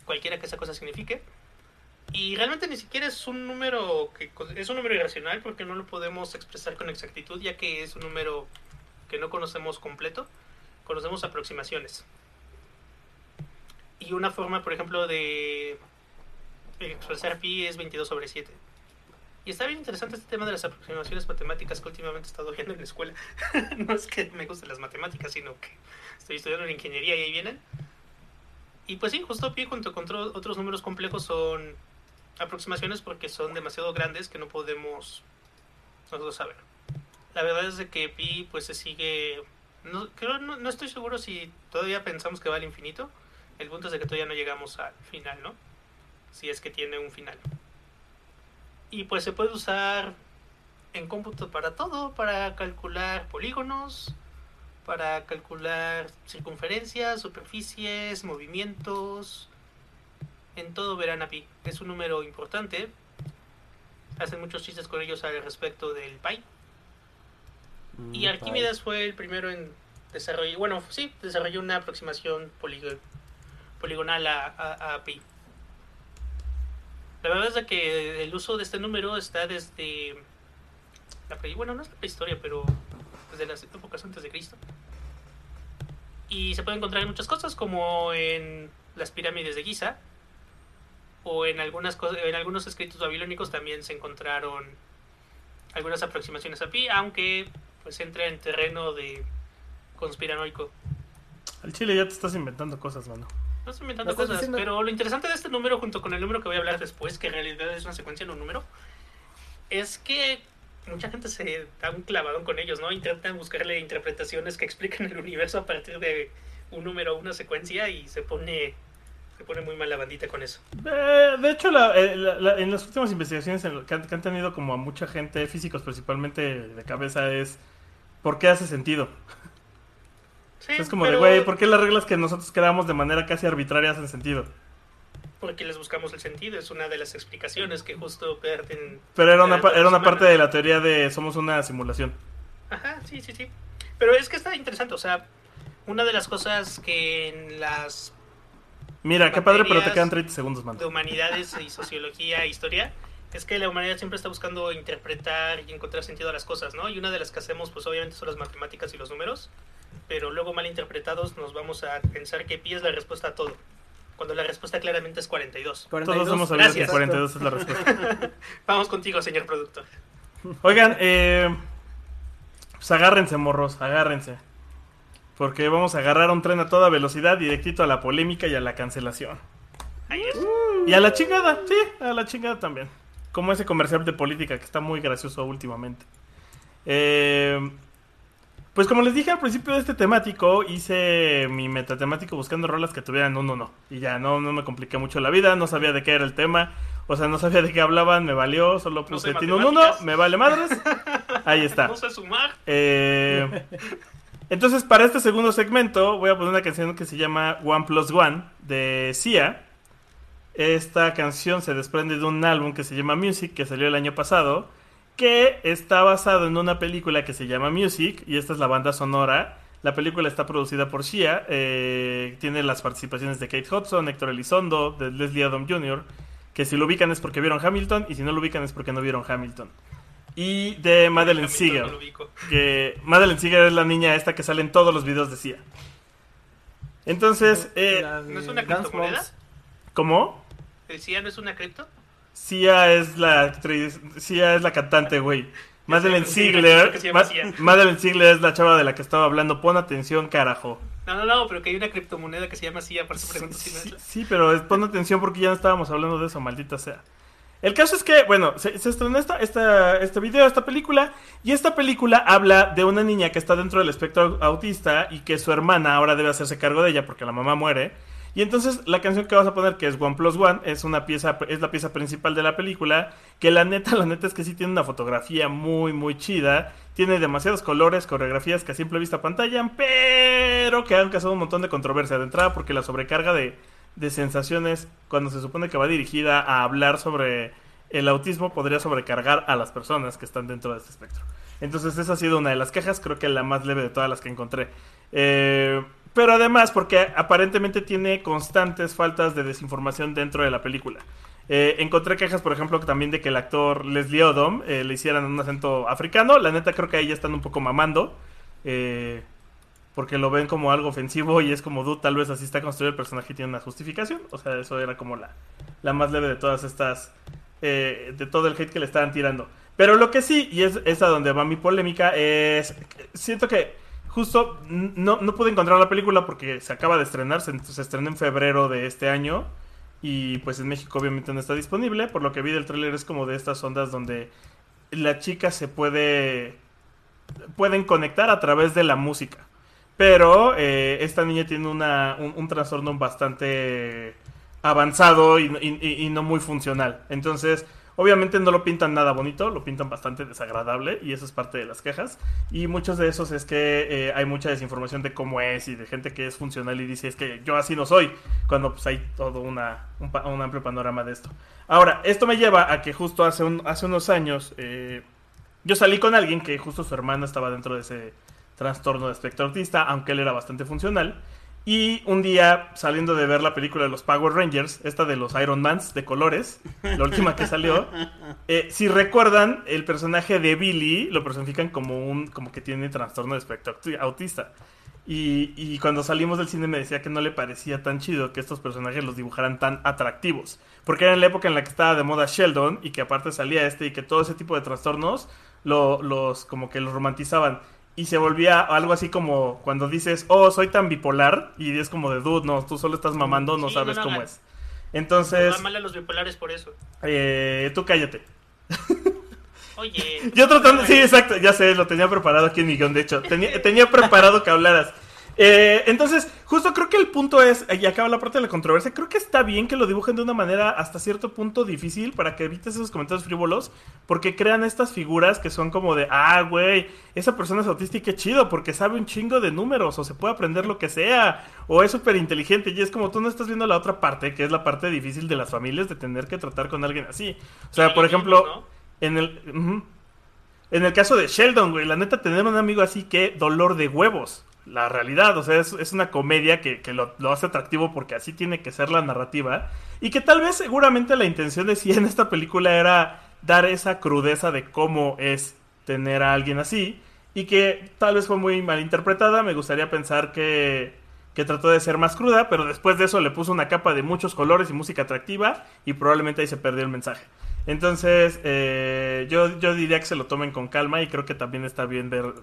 cualquiera que esa cosa signifique. Y realmente ni siquiera es un número que es un número irracional porque no lo podemos expresar con exactitud, ya que es un número que no conocemos completo, conocemos aproximaciones. Y una forma, por ejemplo, de expresar pi es 22 sobre 7. Y está bien interesante este tema de las aproximaciones matemáticas que últimamente he estado viendo en la escuela. [LAUGHS] no es que me gusten las matemáticas, sino que estoy estudiando en ingeniería y ahí vienen. Y pues sí, justo pi junto con otro- otros números complejos son aproximaciones porque son demasiado grandes que no podemos nosotros saber. La verdad es de que pi pues se sigue... No, creo, no, no estoy seguro si todavía pensamos que va al infinito. El punto es de que todavía no llegamos al final, ¿no? Si es que tiene un final. Y pues se puede usar en cómputo para todo, para calcular polígonos, para calcular circunferencias, superficies, movimientos. En todo verán a pi. Es un número importante. Hacen muchos chistes con ellos al respecto del pi. Mm, Y Arquímedes fue el primero en desarrollar, bueno, sí, desarrolló una aproximación poligo- poligonal a, a- a pi. La verdad es que el uso de este número está desde la pre- bueno, no es la prehistoria, pero desde las épocas antes de Cristo. Y se puede encontrar en muchas cosas, como en las pirámides de Giza, o en algunas cosas, en algunos escritos babilónicos también se encontraron algunas aproximaciones a pi, aunque pues entra en terreno de conspiranoico. Al chile ya te estás inventando cosas, mano. No estoy inventando ¿Me estás cosas, diciendo- pero lo interesante de este número junto con el número que voy a hablar después, que en realidad es una secuencia en un número, es que mucha gente se da un clavadón con ellos, ¿no? Intentan buscarle interpretaciones que explican el universo a partir de un número o una secuencia y se pone se pone muy mal la bandita con eso. Eh, de hecho, la- eh, la- la- en las últimas investigaciones en lo- que, han, que han tenido como a mucha gente, físicos principalmente de cabeza, es ¿por qué hace sentido? Sí, O sea, es como de, güey, ¿por qué las reglas que nosotros creamos de manera casi arbitraria hacen sentido? porque les buscamos el sentido, es una de las explicaciones que justo pierden. Pero era una, era una parte de la teoría de somos una simulación. Ajá, sí, sí, sí. Pero es que está interesante, o sea, una de las cosas que en las Mira, qué padre, pero te quedan 30 segundos, mano. de humanidades y sociología e historia es que la humanidad siempre está buscando interpretar y encontrar sentido a las cosas, ¿no? Y una de las que hacemos, pues obviamente son las matemáticas y los números, pero luego mal interpretados nos vamos a pensar que pi es la respuesta a todo, cuando la respuesta claramente es 42. Todos 42. hemos sabido que Gracias. 42 es la respuesta. [LAUGHS] Vamos contigo, señor productor. Oigan, eh, pues agárrense, morros, agárrense. Porque vamos a agarrar un tren a toda velocidad directito a la polémica y a la cancelación. Ahí es. Y a la chingada, sí, a la chingada también. Como ese comercial de política que está muy gracioso últimamente. Eh, pues como les dije al principio de este temático, hice mi metatemático buscando rolas que tuvieran un uno. Y ya, no, no me compliqué mucho la vida, no sabía de qué era el tema. O sea, no sabía de qué hablaban, me valió, solo puse sé tiene un uno, matemáticas. me vale madres. [LAUGHS] Ahí está. No sé sumar. Eh, entonces, para este segundo segmento, voy a poner una canción que se llama One Plus One de Sia. Esta canción se desprende de un álbum que se llama Music, que salió el año pasado, que está basado en una película que se llama Music, y esta es la banda sonora. La película está producida por Sia, eh, tiene las participaciones de Kate Hudson, Héctor Elizondo, de Leslie Adam Jr., que si lo ubican es porque vieron Hamilton, y si no lo ubican es porque no vieron Hamilton. Y de Madeleine no ubico. que Madeleine Seeger es la niña esta que sale en todos los videos de Sia. Entonces, eh, ¿No es una criptomoneda? Moms. ¿Cómo? ¿Decía no es una cripto? Sia es la actriz, Sia es la cantante, güey. [LAUGHS] Madeleine Sí, sí, Ziegler, que se llama Ma- Sia. Madeleine Ziegler es la chava de la que estaba hablando. Pon atención, carajo. No, no, no, pero que hay una criptomoneda que se llama CIA, por eso pregunto si no es Sí, la- sí, pero es- pon atención porque ya no estábamos hablando de eso, maldita sea. El caso es que, bueno, se, se estrenó esta, esta, este video, esta película, y esta película habla de una niña que está dentro del espectro autista y que su hermana ahora debe hacerse cargo de ella porque la mamá muere. Y entonces la canción que vas a poner, que es One Plus One, es una pieza, es la pieza principal de la película, que la neta, la neta es que sí tiene una fotografía muy, muy chida. Tiene demasiados colores, coreografías que a simple vista pantallan, pero que han causado un montón de controversia de entrada porque la sobrecarga de, de sensaciones cuando se supone que va dirigida a hablar sobre el autismo podría sobrecargar a las personas que están dentro de este espectro. Entonces esa ha sido una de las quejas, creo que la más leve de todas las que encontré. Eh, pero además porque aparentemente tiene constantes faltas de desinformación dentro de la película. Eh, encontré quejas, por ejemplo, también de que el actor Leslie Odom eh, le hicieran un acento africano. La neta creo que ahí ya están un poco mamando. Eh, porque lo ven como algo ofensivo y es como, dude, tal vez así está construido el personaje y tiene una justificación. O sea, eso era como la, la más leve de todas estas, eh, de todo el hate que le estaban tirando. Pero lo que sí, y es, es a donde va mi polémica, es, siento que justo no, no pude encontrar la película porque se acaba de estrenar, se, estrenó en febrero de este año. Y pues en México obviamente no está disponible. Por lo que vi del tráiler es como de estas ondas donde la chica se puede... Pueden conectar a través de la música. Pero eh, esta niña tiene una, un, trastorno bastante avanzado y no muy funcional. Entonces, obviamente no lo pintan nada bonito, lo pintan bastante desagradable y eso es parte de las quejas. Y muchos de esos es que eh, hay mucha desinformación de cómo es y de gente que es funcional y dice es que yo así no soy, cuando pues hay todo una, un, un amplio panorama de esto. Ahora, esto me lleva a que justo hace, hace unos años eh, yo salí con alguien que justo su hermano estaba dentro de ese trastorno de espectro autista, aunque él era bastante funcional. Y un día, saliendo de ver la película de los Power Rangers, esta de los Iron Mans de colores, la última que salió, [LAUGHS] eh, si recuerdan, el personaje de Billy lo personifican como un como que tiene trastorno de espectro auti- autista. Y, y cuando salimos del cine me decía que no le parecía tan chido que estos personajes los dibujaran tan atractivos. Porque era en la época en la que estaba de moda Sheldon y que aparte salía este y que todo ese tipo de trastornos lo- los como que los romantizaban. Y se volvía algo así como cuando dices, oh, soy tan bipolar. Y es como de, dude, no, tú solo estás mamando, no Sí, sabes no, no, cómo es. Entonces, mal a los bipolares por eso. eh, tú cállate. [LAUGHS] Oye. Yo tratando, sí, exacto, ya sé, lo tenía preparado aquí en mi guion, de hecho. Tenía, tenía preparado que hablaras. Eh, entonces, justo creo que el punto es, y acaba la parte de la controversia, creo que está bien que lo dibujen de una manera hasta cierto punto difícil para que evites esos comentarios frívolos, porque crean estas figuras que son como de, ah, güey, esa persona es autista y qué chido, porque sabe un chingo de números, o se puede aprender lo que sea, o es súper inteligente, y es como tú no estás viendo la otra parte, que es la parte difícil de las familias de tener que tratar con alguien así. O sea, por ejemplo... ¿no? En el, en el caso de Sheldon, güey, la neta, tener un amigo así que dolor de huevos. La realidad. O sea, es, una comedia que, que lo, hace atractivo porque así tiene que ser la narrativa. Y que tal vez seguramente la intención de [LAUGHS] sí en esta película era dar esa crudeza de cómo es tener a alguien así. Y que tal vez fue muy mal interpretada. Me gustaría pensar que, que trató de ser más cruda, pero después de eso le puso una capa de muchos colores y música atractiva. Y probablemente ahí se perdió el mensaje. Entonces, eh, yo, yo diría que se lo tomen con calma y creo que también está bien ver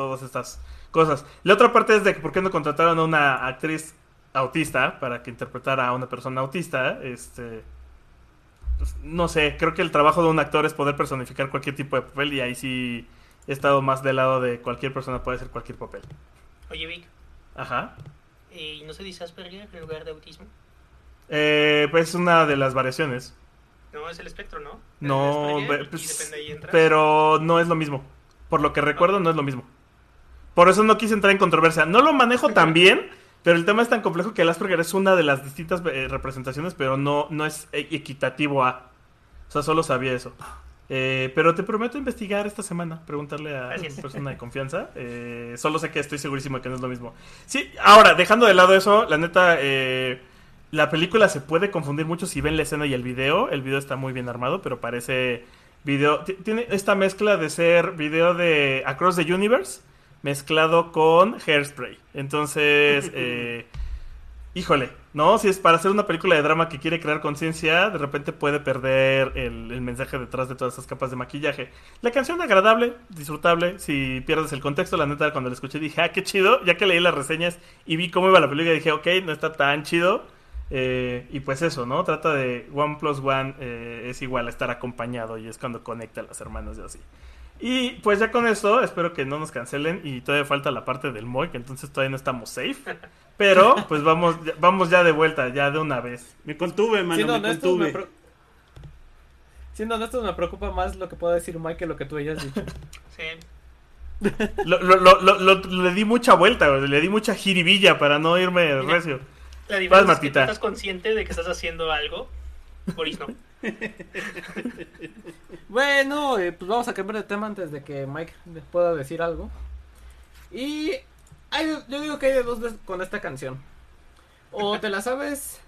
todas estas cosas. La otra parte es de que por qué no contrataron a una actriz autista para que interpretara a una persona autista. Este, pues, no sé, creo que el trabajo de un actor es poder personificar cualquier tipo de papel y ahí sí he estado más del lado de cualquier persona puede hacer cualquier papel. Oye, Vic, Ajá. eh, ¿y no se dice Asperger en lugar de autismo? Eh, pues es una de las variaciones. No, es el espectro, ¿no? No, pues, y depende ahí entras. pero no es lo mismo. Por lo que recuerdo, no es lo mismo. Por eso no quise entrar en controversia. No lo manejo tan bien, pero el tema es tan complejo que el Asperger es una de las distintas eh, representaciones, pero no, no es eh, equitativo a. O sea, solo sabía eso. Eh, pero te prometo investigar esta semana, preguntarle a Gracias. una persona de confianza. Eh, solo sé que estoy segurísimo de que no es lo mismo. Sí, ahora, dejando de lado eso, la neta, eh, la película se puede confundir mucho si ven la escena y el video. El video está muy bien armado, pero parece video. ti- Tiene esta mezcla de ser video de Across the Universe mezclado con Hairspray. Entonces, [LAUGHS] eh, híjole, ¿no? Si es para hacer una película de drama que quiere crear conciencia, de repente puede perder el, el mensaje detrás de todas esas capas de maquillaje. La canción agradable, disfrutable, si pierdes el contexto, la neta, cuando la escuché dije, ah, qué chido, ya que leí las reseñas y vi cómo iba la película, dije, ok, no está tan chido. Eh, y pues eso, ¿no? Trata de One plus One eh, es igual a estar acompañado y es cuando conecta a las hermanas y así. Y pues ya con esto, espero que no nos cancelen y todavía falta la parte del que entonces todavía no estamos safe. Pero pues vamos, ya- vamos ya de vuelta, ya de una vez. Me contuve, mano, Siendo me honestos, me, contuve. Siendo honestos, me preocupa más lo que pueda decir Mike que lo que tú hayas dicho. [LAUGHS] Sí. Lo, lo- lo- lo- lo- le di mucha vuelta, le di mucha jiribilla para no irme Mira. recio. La Vas, diferencia es que tú Martita. estás consciente de que estás haciendo algo. Boris no. [LAUGHS] Bueno, eh, pues vamos a cambiar de tema antes de que Mike pueda decir algo. Y hay- yo digo que hay de dos de- con esta canción. O te la sabes,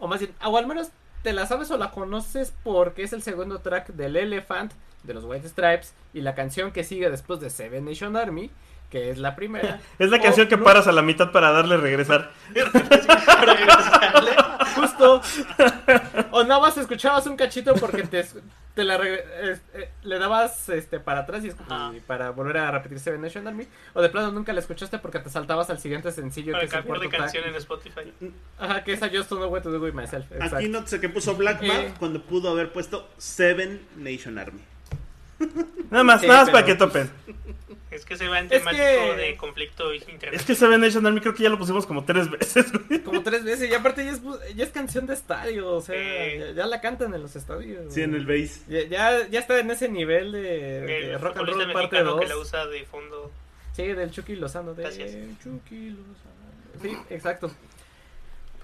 o más bien, o al menos te la sabes o la conoces porque es el segundo track del Elephant de los White Stripes y la canción que sigue después de Seven Nation Army, que es la primera. [LAUGHS] Es la canción que no- paras a la mitad para darle regresar. Para [LAUGHS] regresarle. Justo. o nada más escuchabas un cachito porque te, te la eh, le dabas este para atrás y, y para volver a repetir Seven Nation Army. O de plano nunca la escuchaste porque te saltabas al siguiente sencillo Para que es el de cuarto canción en Spotify. Ajá, que es I Just Don't Know What to Do With Myself. Exacto. Aquí no sé que puso Black Math Eh. cuando pudo haber puesto Seven Nation Army. Nada más, nada más para que pues, topen. Es que se va en Es temático que- de conflicto internacional. Es que Seven Nation Army creo que ya lo pusimos como tres [LAUGHS] veces, güey. Como tres veces. Y aparte ya es, ya es canción de estadio. O sea, ya, ya la cantan en los estadios. Sí, en el base. Ya, ya, está en ese nivel de, rock and roll parte mexicano 2. que la usa de fondo. Sí, del Chucky Lozano. De Gracias. Chucky Lozano. Sí, exacto.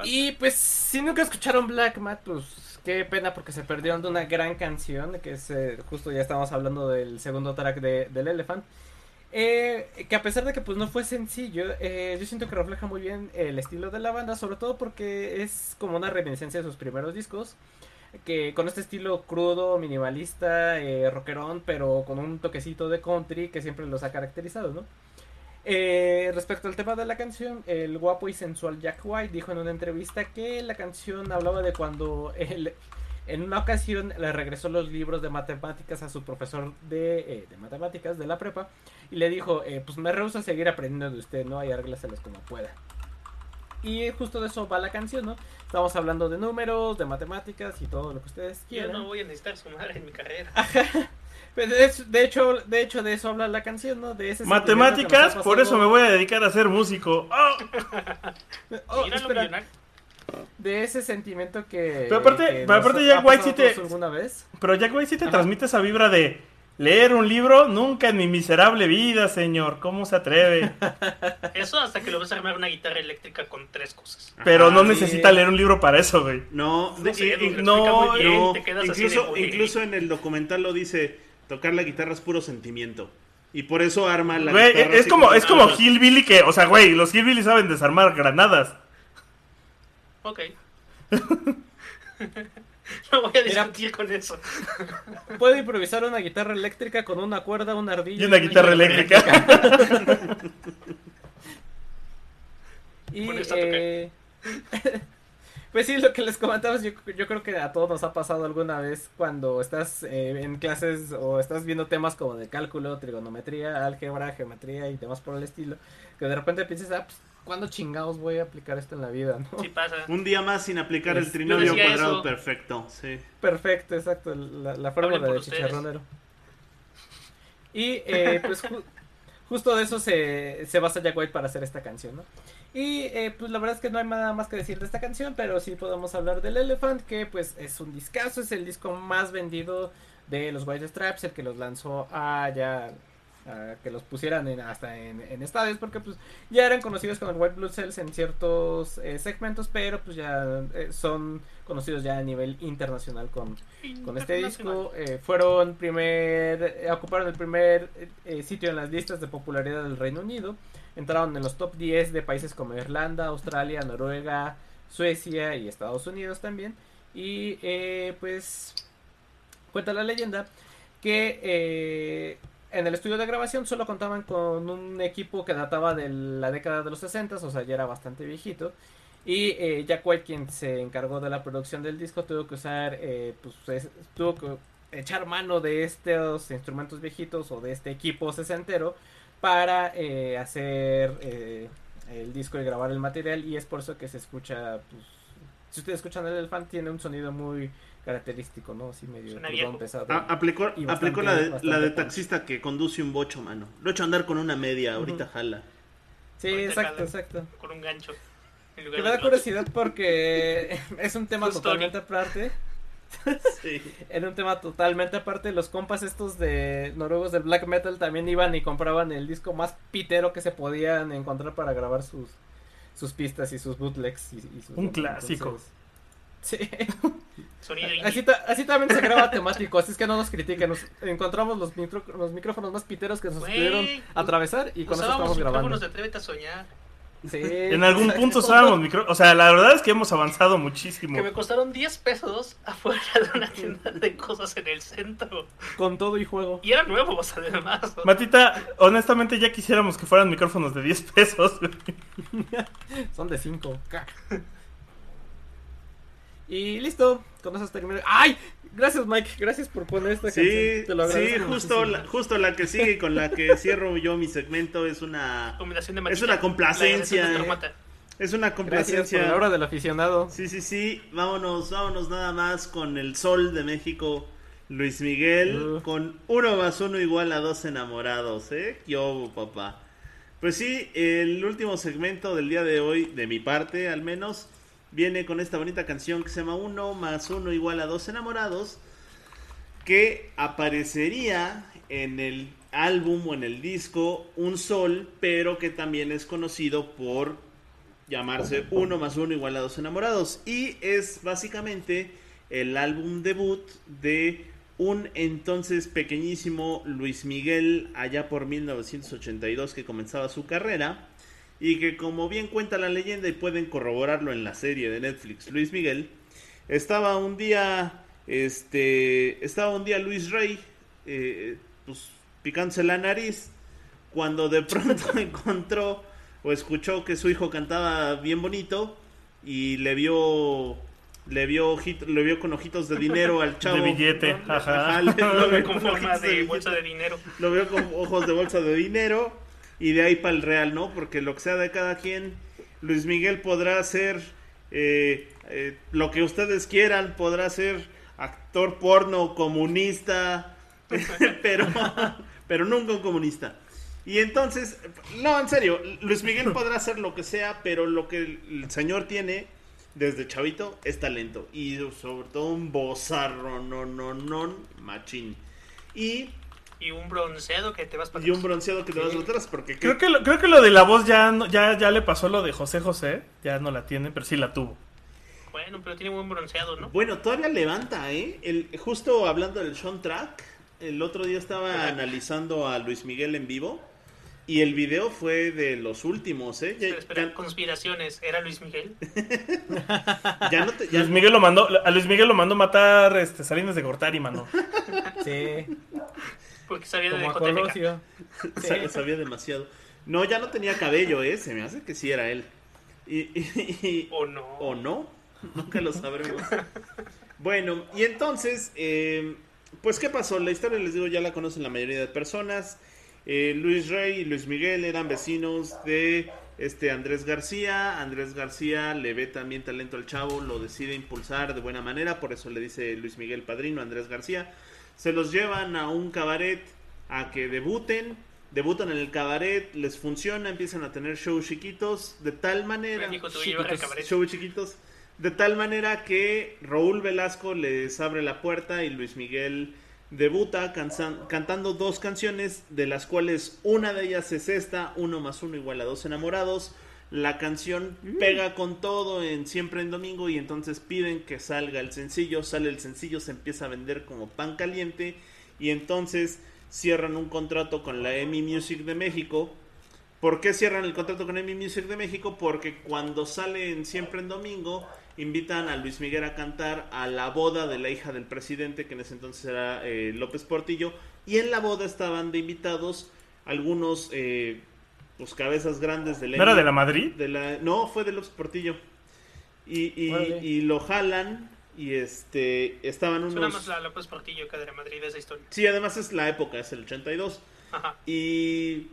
Y pues, si nunca escucharon Black Mat, pues qué pena porque se perdieron de una gran canción, que es eh, justo ya estamos hablando del segundo track de, del Elephant. Eh, que a pesar de que pues no fue sencillo, eh, yo siento que refleja muy bien el estilo de la banda, sobre todo porque es como una reminiscencia de sus primeros discos, que con este estilo crudo, minimalista, eh, rockerón, pero con un toquecito de country que siempre los ha caracterizado, ¿no? Eh, respecto al tema de la canción, el guapo y sensual Jack White dijo en una entrevista que la canción hablaba de cuando él, en una ocasión le regresó los libros de matemáticas a su profesor de, eh, de matemáticas de la prepa y le dijo, eh, pues me rehuso a seguir aprendiendo de usted, ¿no? Y arréglaselas como pueda. Y justo de eso va la canción, ¿no? Estamos hablando de números, de matemáticas y todo lo que ustedes Yo quieran. no voy a necesitar sumar en mi carrera. Pero de, hecho- de hecho, de eso habla la canción, ¿no? De ese Matemáticas, por eso me voy a dedicar a ser músico. [LAUGHS] Oh, espera, millonario. De ese sentimiento que. Pero aparte- que pero nos aparte ha Jack White sí a te- alguna vez. Pero Jack White sí te Ajá. transmite esa vibra de leer un libro nunca en mi miserable vida, señor. ¿Cómo se atreve? [LAUGHS] Eso hasta que lo ves armar una guitarra eléctrica con tres cosas. Pero no Ajá, necesita sí. leer un libro para eso, güey. No, No sé, no, bien, no, te quedas así de, incluso, incluso en el documental lo dice, tocar la guitarra es puro sentimiento. Y por eso arma la Güey, guitarra es como, es como Ah, Hillbilly que, o sea, güey, los Hillbilly saben desarmar granadas. Ok. [LAUGHS] no voy a discutir con eso. Puedo improvisar una guitarra eléctrica con una cuerda, una ardilla Y una guitarra eléctrica. [LAUGHS] Y, Con esta toqué. eh, [LAUGHS] pues sí, lo que les comentaba, yo, yo creo que a todos nos ha pasado alguna vez cuando estás eh, en clases o estás viendo temas como de cálculo, trigonometría, álgebra, geometría y demás por el estilo, que de repente piensas, ah, pues, ¿cuándo chingados voy a aplicar esto en la vida? ¿no? Sí pasa. Un día más sin aplicar el trinomio cuadrado eso. perfecto. Sí. Perfecto, exacto, la, la fórmula de ustedes. chicharronero. Y eh, pues ju- justo de eso se, se basa Jack White para hacer esta canción, ¿no? Y eh, pues la verdad es que no hay nada más que decir de esta canción, pero sí podemos hablar del Elephant, que pues es un discazo, es el disco más vendido de los White Straps, el que los lanzó a ya a que los pusieran en, hasta en, en estadios, porque pues ya eran conocidos como el White Blood Cells en ciertos eh, segmentos, pero pues ya eh, son conocidos ya a nivel internacional con, con este disco. eh, fueron primer, ocuparon el primer sitio en las listas de popularidad del Reino Unido. Entraron en los top 10 de países como Irlanda, Australia, Noruega, Suecia y Estados Unidos también. Y eh, pues cuenta la leyenda que eh, en el estudio de grabación solo contaban con un equipo que databa de la década de los 60, o sea, ya era bastante viejito. Y eh, Jack quien se encargó de la producción del disco, tuvo que usar, eh, pues, es- tuvo que echar mano de estos instrumentos viejitos o de este equipo sesentero para eh, hacer eh, el disco y grabar el material. Y es por eso que se escucha, pues, si ustedes escuchan el elefante, tiene un sonido muy característico, ¿no? Así medio crudón, pesado. A- aplicó aplicó la, de, la de taxista que conduce un bocho, mano. Lo he hecho andar con una media, ahorita jala. Sí, Ahorita exacto, jala. exacto. Con un gancho. Que me da curiosidad porque [LAUGHS] es un tema totalmente aparte. [LAUGHS] Sí. Era un tema totalmente aparte. Los compas estos de noruegos del black metal también iban y compraban el disco más pitero que se podían encontrar para grabar sus sus pistas y sus bootlegs. Y, y sus- Un clásico. entonces, Sí, Sonido así, ta- así también se graba temático, así es que no nos critiquen. Nos encontramos los, micro- los micrófonos más piteros que nos pudieron atravesar y con eso estamos grabando. micrófonos de Atrévete a soñar. Sí, En algún exacto. punto usábamos micro... O sea, la verdad es que hemos avanzado muchísimo. Que me costaron 10 pesos afuera de una tienda de cosas en el centro. Con todo y juego. Y eran nuevos, además. Matita, honestamente ya quisiéramos que fueran micrófonos de 10 pesos. [LAUGHS] Son de 5. [LAUGHS] Y listo, con eso termino. ¡Ay! Gracias, Mike. Gracias por poner esta Sí, canción. Te lo sí, agradezco justo muchísimo. la, justo la que sigue y con la que cierro yo mi segmento es una Combinación de Es una complacencia. es una Gracias por complacencia. la hora del aficionado. Sí, sí, sí. Vámonos, vámonos nada más con el sol de México. Luis Miguel Uh. con uno más uno igual a dos enamorados, ¿eh? ¿Qué hubo, papá? Pues sí, el último segmento del día de hoy, de mi parte al menos, viene con esta bonita canción que se llama Uno más uno igual a dos enamorados, que aparecería en el álbum o en el disco Un Sol, pero que también es conocido por llamarse Uno más uno igual a dos enamorados. Y es básicamente el álbum debut de un entonces pequeñísimo Luis Miguel allá por 1982 que comenzaba su carrera. Y que como bien cuenta la leyenda y pueden corroborarlo en la serie de Netflix Luis Miguel, estaba un día, este, estaba un día Luis Rey, eh, pues picándose la nariz, cuando de [LAUGHS] pronto encontró o escuchó que su hijo cantaba bien bonito y le vio le vio ojito- le vio con ojitos de dinero al chavo De billete, ajá. [LAUGHS] le- lo vio [LAUGHS] Con con forma ojitos de billete. bolsa de dinero. Lo veo con ojos de bolsa de dinero y de ahí para el real, ¿no? Porque lo que sea de cada quien, Luis Miguel podrá ser eh, eh, lo que ustedes quieran, podrá ser actor porno, comunista, [LAUGHS] pero, pero nunca un comunista. Y entonces, no, en serio, Luis Miguel [LAUGHS] podrá ser lo que sea, pero lo que el, el señor tiene desde chavito es talento. Y sobre todo un bozarro, no, no, no, machín. Y Y un bronceado que te vas para y un bronceado que te vas atrás porque Creo que, lo, creo que lo de la voz ya, no- ya, ya le pasó lo de José José. Ya no la tiene, pero sí la tuvo. Bueno, pero tiene buen bronceado, ¿no? bueno todavía levanta eh el justo hablando del soundtrack el otro día estaba analizando a Luis Miguel en vivo y el video fue de los últimos, ¿eh? Ya, Espera, espera, ya- conspiraciones. ¿Era Luis Miguel? [LAUGHS] ya no te- ya- Luis Miguel lo mandó, a Luis Miguel lo mandó matar este, Salinas de Gortari, mano. Sí, Porque sabía como [LAUGHS] sabía demasiado. No, ya no tenía cabello, ¿eh? Se me hace que sí era él. Y, y- y- ¿O no? o no, [LAUGHS] nunca lo sabremos. Bueno, y entonces, eh, pues, ¿qué pasó? La historia, les digo, ya la conocen la mayoría de personas. Eh, Luis Rey y Luis Miguel eran vecinos de este Andrés García. Andrés García le ve también talento al chavo, lo decide impulsar de buena manera, por eso le dice Luis Miguel padrino a Andrés García. Se los llevan a un cabaret a que debuten. Debutan en el cabaret, les funciona, empiezan a tener shows chiquitos, de tal manera cabaret. show chiquitos. De tal manera que Raúl Velasco les abre la puerta y Luis Miguel debuta cansan- cantando dos canciones, de las cuales una de ellas es esta, uno más uno igual a dos enamorados. La canción pega con todo en Siempre en Domingo y entonces piden que salga el sencillo, sale el sencillo, se empieza a vender como pan caliente y entonces cierran un contrato con la EMI Music de México ¿Por qué cierran el contrato con EMI Music de México? Porque cuando salen siempre en domingo, invitan a Luis Miguel a cantar a la boda de la hija del presidente, que en ese entonces era eh, López Portillo, y en la boda estaban de invitados algunos pues cabezas grandes del ¿No era de la Madrid? De la- no, fue de López Portillo. Y, y, y lo jalan y este estaban Suena unos... más la López Portillo que de la Madrid esa historia. Sí, además es la época, es el 82. Ajá. Y,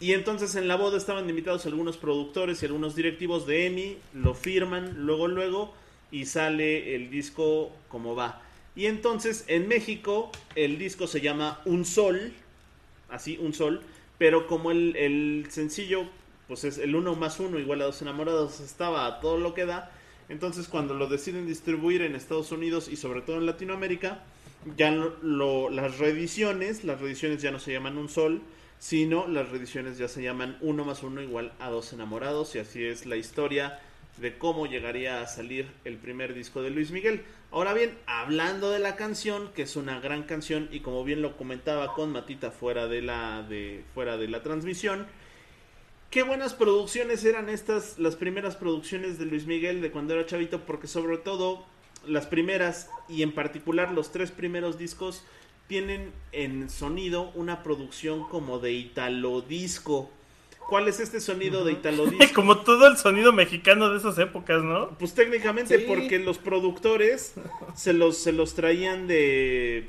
y entonces en la boda estaban invitados algunos productores y algunos directivos de EMI, lo firman luego, luego, y sale el disco como va. Y entonces en México el disco se llama Un Sol, así, Un Sol, pero como el, el sencillo, pues es el uno más uno igual a dos enamorados, estaba a todo lo que da. Entonces cuando lo deciden distribuir en Estados Unidos y sobre todo en Latinoamérica, ya lo- lo- las reediciones, las reediciones ya no se llaman un sol, sino las reediciones ya se llaman uno más uno igual a dos enamorados y así es la historia de cómo llegaría a salir el primer disco de Luis Miguel. Ahora bien, hablando de la canción, que es una gran canción y como bien lo comentaba con Matita fuera de la de fuera de la transmisión, qué buenas producciones eran estas, las primeras producciones de Luis Miguel de cuando era chavito, porque sobre todo las primeras y en particular los tres primeros discos tienen en sonido una producción como de italo disco. ¿Cuál es este sonido de italo [LAUGHS] disco? Como todo el sonido mexicano de esas épocas, ¿no? Pues técnicamente Sí. porque los productores se los, se los traían de...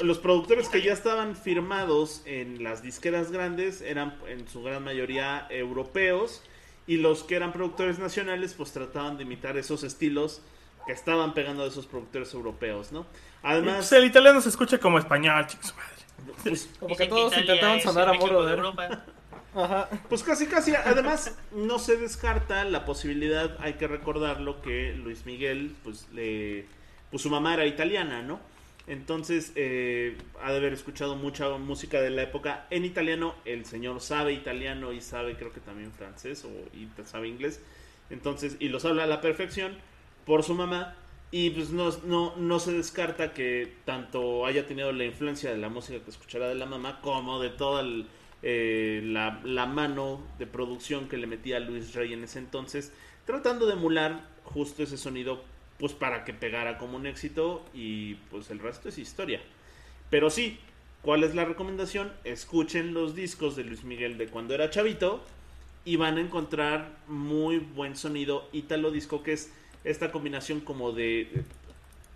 Los productores que ya estaban firmados en las disqueras grandes eran en su gran mayoría europeos y los que eran productores nacionales pues trataban de imitar esos estilos que estaban pegando de esos productores europeos, ¿no? Además, Pues el italiano se escucha como español, chicos madre. pues, Como que todos Italia intentaban sonar a moro de Europa. Ajá. Pues casi, casi. Además, no se descarta la posibilidad, hay que recordarlo, que Luis Miguel, pues, le, pues su mamá era italiana, ¿no? Entonces, eh, ha de haber escuchado mucha música de la época en italiano. El señor sabe italiano y sabe, creo que también francés o y sabe inglés. Entonces, y los habla a la perfección por su mamá. Y pues no, no, no se descarta que tanto haya tenido la influencia de la música que escuchará de la mamá como de toda el- eh, la, mano de producción que le metía Luis Rey en ese entonces, tratando de emular justo ese sonido pues para que pegara como un éxito y pues el resto es historia. Pero sí, ¿cuál es la recomendación? Escuchen los discos de Luis Miguel de cuando era chavito y van a encontrar muy buen sonido italo disco que es esta combinación como de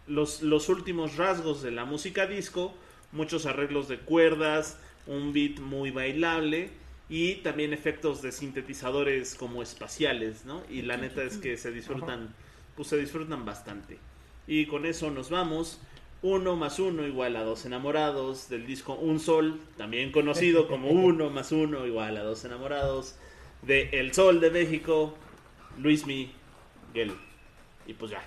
los, los últimos rasgos de la música disco, muchos arreglos de cuerdas, un beat muy bailable y también efectos de sintetizadores como espaciales, ¿no? Y la neta es que se disfrutan, pues se disfrutan bastante. Y con eso nos vamos. Uno más uno igual a dos enamorados del disco Un Sol, también conocido como [LAUGHS] uno más uno igual a dos enamorados de El Sol de México, Luis Miguel. Y pues ya.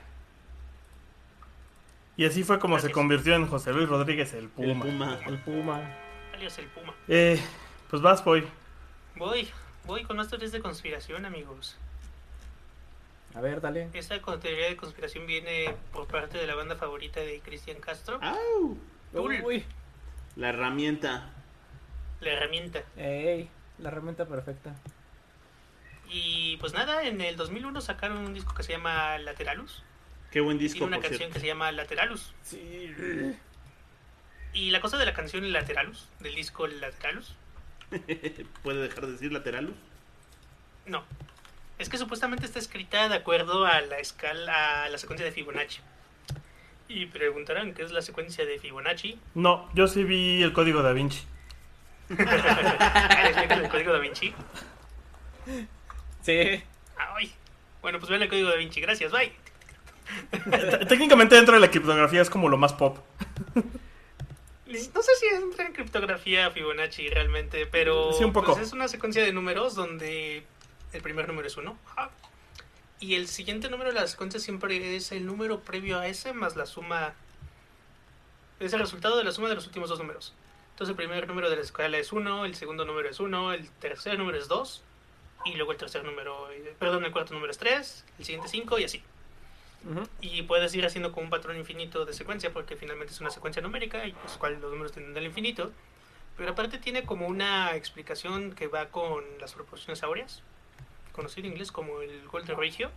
Y así fue como se convirtió en José Luis Rodríguez el El Puma. Puma. El Puma. Alias el Puma. Eh, pues vas, voy. Voy, voy con teorías de conspiración, amigos. A ver, dale. Esta teoría de conspiración viene por parte de la banda favorita de Cristian Castro. ¡Au! Tool, Uy, La herramienta. la herramienta. ey, la herramienta perfecta. Y pues nada, en el 2001 sacaron un disco que se llama Lateralus. Qué buen Tiene disco, una por canción cierto. que se llama Lateralus. Sí. Y la cosa de la canción Lateralus, del disco Lateralus, [LAUGHS] ¿Puede dejar de decir lateralus? no. Es que supuestamente está escrita de acuerdo a la escala, a la secuencia de Fibonacci. Y preguntarán qué es la secuencia de Fibonacci. No, yo sí vi el código da Vinci. Ah, ¿le explican el código da Vinci? Sí. Ay. Bueno, pues vean el código da Vinci. Gracias, bye. Técnicamente dentro de la criptografía es como lo más pop. No sé si entra en criptografía Fibonacci realmente, pero Sí, un poco. pues, es una secuencia de números donde el primer número es 1 y el siguiente número de la secuencia siempre es el número previo a ese más la suma, es el resultado de la suma de los últimos dos números. Entonces el primer número de la escala es 1, el segundo número es 1, el tercer número es 2 y luego el tercer número, eh, perdón, el cuarto número es 3, el siguiente 5 y así. Y puedes ir haciendo como un patrón infinito de secuencia, porque finalmente es una secuencia numérica, y pues cual los números tienden al infinito. Pero aparte tiene como una explicación que va con las proporciones áureas, conocido en inglés como el Golden Ratio,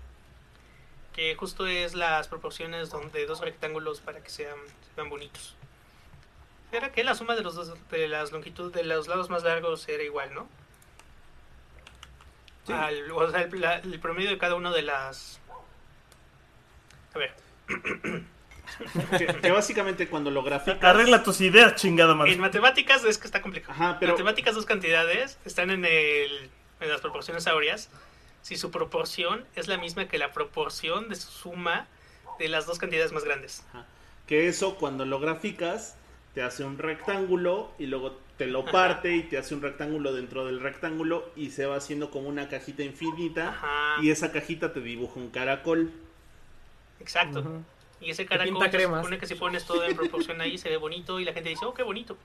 que justo es las proporciones donde dos rectángulos para que sean, sean bonitos. Era que la suma de los dos, de las longitudes de los lados más largos era igual, ¿no? Al- o sea, el, la- el promedio de cada una de las... A ver, Que, que básicamente cuando lo graficas... Arregla tus ideas, chingada madre. En matemáticas es que está complicado. Ajá, pero- Matemáticas dos cantidades están en, el, en las proporciones áureas. Si su proporción es la misma que la proporción de su suma de las dos cantidades más grandes. Ajá. Que eso cuando lo graficas te hace un rectángulo y luego te lo Ajá. parte y te hace un rectángulo dentro del rectángulo y se va haciendo como una cajita infinita Ajá. y esa cajita te dibuja un caracol. Exacto. Y ese caracol se supone que si pones todo en proporción ahí se ve bonito y la gente dice, oh, qué bonito.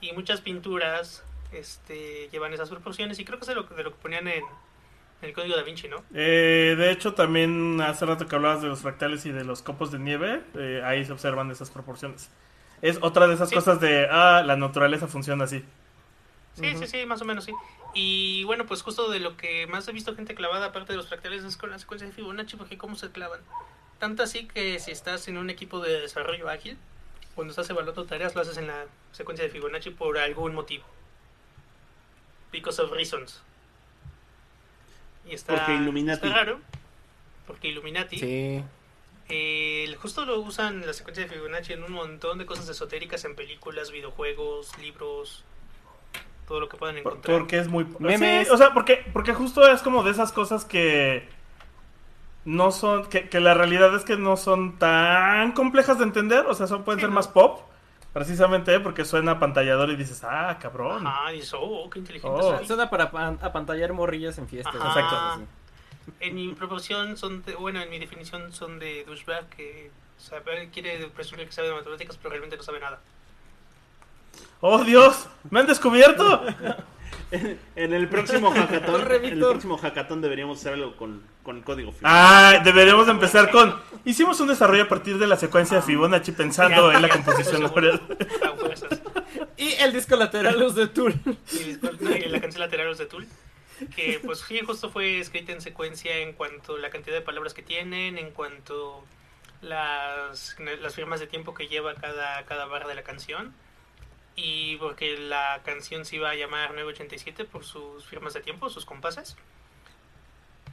Y muchas pinturas este, llevan esas proporciones y creo que es de lo, de lo que ponían en, en el código da Vinci, ¿no? Eh, de hecho, también hace rato que hablabas de los fractales y de los copos de nieve, eh, ahí se observan esas proporciones. Es otra de esas Sí. cosas de, ah, la naturaleza funciona así. Sí, sí, sí, más o menos sí. Y bueno, pues justo de lo que más he visto gente clavada, aparte de los fractales, es con la secuencia de Fibonacci, porque cómo se clavan. Tanto así que si estás en un equipo de desarrollo ágil, cuando estás evaluando tareas, lo haces en la secuencia de Fibonacci por algún motivo. Because of reasons. Y está, Porque Illuminati. está raro. Porque Illuminati. Sí. Eh, justo lo usan la secuencia de Fibonacci en un montón de cosas esotéricas en películas, videojuegos, libros, todo lo que puedan encontrar. Porque es muy... Memes. Sí, o sea, porque, porque justo es como de esas cosas que no son... Que, que la realidad es que no son tan complejas de entender, o sea, son, pueden Sí, ser ¿no? más pop, precisamente porque suena apantallador y dices, ah, cabrón. Ajá, dices, oh, qué inteligente Oh. Suena para pan- apantallar morrillas en fiestas. Ajá. Exacto. En mi proporción son, de- bueno, en mi definición son de douchebag que sabe- quiere presumir que sabe de matemáticas, pero realmente no sabe nada. ¡Oh, Dios! ¡Me han descubierto! [LAUGHS] [LAUGHS] En el próximo [LAUGHS] hackathon, en el próximo hackathon deberíamos hacer algo con, con código Fibonacci. Ah, deberíamos empezar con... Hicimos un desarrollo a partir de la secuencia de Fibonacci pensando en la composición. [LAUGHS] Y el disco lateral luz de Tool. Y la canción laterales de Tool, que pues sí, justo fue escrita en secuencia en cuanto a la cantidad de palabras que tienen, en cuanto las, las firmas de tiempo que lleva cada, cada barra de la canción. Y porque la canción se iba a llamar 987 por sus firmas de tiempo, sus compases.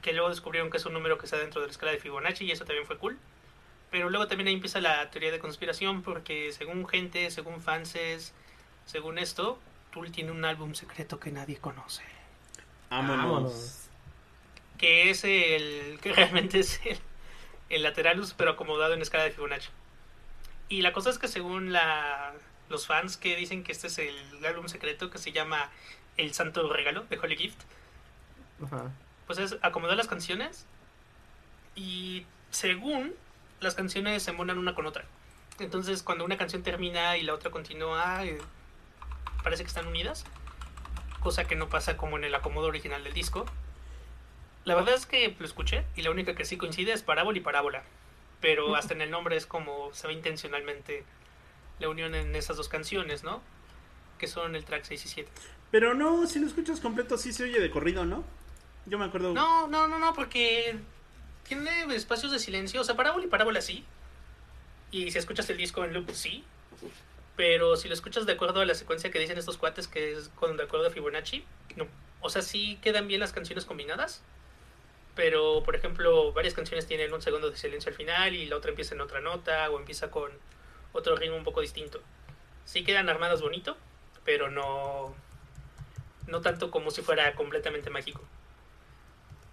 Que luego descubrieron que es un número que está dentro de la escala de Fibonacci y eso también fue cool. Pero luego también ahí empieza la teoría de conspiración porque según gente, según fanses, según esto, Tool tiene un álbum secreto que nadie conoce. Vámonos. Que es el. que [LAUGHS] realmente es el, el Lateralus, pero acomodado en escala de Fibonacci. Y la cosa es que según la, los fans que dicen que este es el álbum secreto que se llama El Santo Regalo de Holy Gift, Ajá. pues es acomodar las canciones y según las canciones se monan una con otra. Entonces cuando una canción termina y la otra continúa, eh, parece que están unidas, cosa que no pasa como en el acomodo original del disco. La verdad es que lo escuché y la única que sí coincide es parábola y parábola, pero [LAUGHS] hasta en el nombre es como se ve intencionalmente la unión en esas dos canciones, ¿no? Que son el track 6 y 7. Pero no, si lo escuchas completo, sí se oye de corrido, ¿no? Yo me acuerdo. No, no, no, no, porque tiene espacios de silencio. O sea, parábola y parábola sí. Y si escuchas el disco en loop, sí. Pero si lo escuchas de acuerdo a la secuencia que dicen estos cuates, que es con de acuerdo a Fibonacci, no. O sea, sí quedan bien las canciones combinadas. Pero, por ejemplo, varias canciones tienen un segundo de silencio al final y la otra empieza en otra nota o empieza con otro ritmo un poco distinto. Sí quedan armadas bonito, pero no, no tanto como si fuera completamente mágico.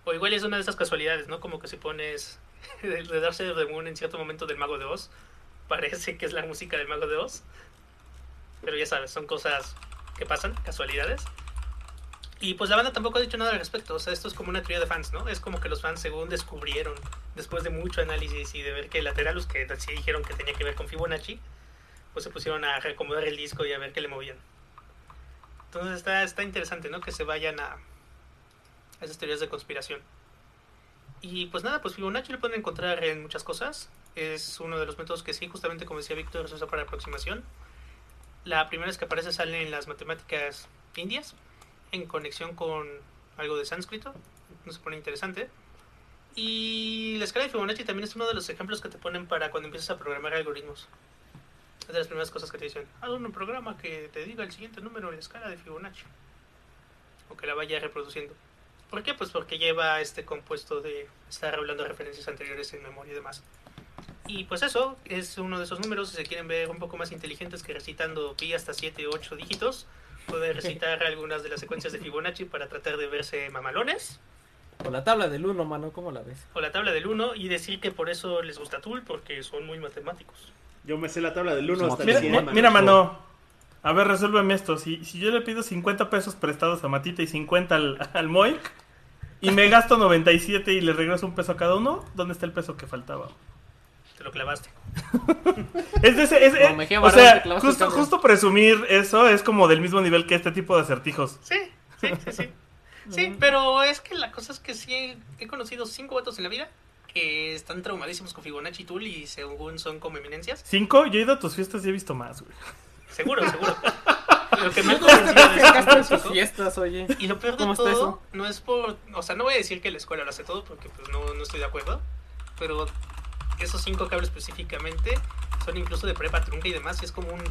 O igual es una de esas casualidades, ¿no? Como que si pones [LAUGHS] de, de of the Moon en cierto momento del Mago de Oz, [LAUGHS] parece que es la música del Mago de Oz. Pero ya sabes, son cosas que pasan, casualidades. Y pues la banda tampoco ha dicho nada al respecto. O sea, esto es como una teoría de fans, ¿no? Es como que los fans, según descubrieron, después de mucho análisis y de ver que Lateralus, que sí dijeron que tenía que ver con Fibonacci, pues se pusieron a reacomodar el disco y a ver qué le movían. Entonces está, está interesante, ¿no? Que se vayan a, a esas teorías de conspiración. Y pues nada, pues Fibonacci lo pueden encontrar en muchas cosas. Es uno de los métodos que sí, justamente como decía Víctor, se usa para aproximación. La primera vez que aparece sale en las matemáticas indias, en conexión con algo de sánscrito. No se pone interesante. Y la escala de Fibonacci también es uno de los ejemplos que te ponen para cuando empiezas a programar algoritmos. Es de las primeras cosas que te dicen. Haz un programa que te diga el siguiente número en la escala de Fibonacci. O que la vaya reproduciendo. ¿Por qué? Pues porque lleva este compuesto de estar hablando de referencias anteriores en memoria y demás. Y pues eso es uno de esos números. Si se quieren ver un poco más inteligentes que recitando pi hasta 7 o 8 dígitos, pueden recitar algunas de las secuencias de Fibonacci para tratar de verse mamalones. O la tabla del 1, mano, ¿cómo la ves? O la tabla del 1 y decir que por eso les gusta Tool, porque son muy matemáticos. Yo me sé la tabla del 1 hasta el Mira, 100. mi- mano. mira, mano. A ver, resuélveme esto. Si, si yo le pido 50 pesos prestados a Matita y 50 al, al Moik, y me gasto 97 y le regreso un peso a cada uno, ¿dónde está el peso que faltaba? Te lo clavaste. [LAUGHS] Es de ese, es- eh, o sea, justo, presumir eso es como del mismo nivel que este tipo de acertijos. Sí, sí, sí, sí. Sí, pero es que la cosa es que sí he conocido cinco vatos en la vida que están traumadísimos con Fibonacci y Tool y según son como eminencias. ¿Cinco? Yo he ido a tus fiestas y he visto más, güey. Seguro, seguro. [LAUGHS] Lo que me han ¿Cómo te convencido de sus fiestas, oye? Y lo peor de ¿Cómo está todo eso? no es por... O sea, no voy a decir que la escuela lo hace todo porque pues no, no estoy de acuerdo. Pero esos cinco cables específicamente son incluso de prepa trunca y demás y es como un...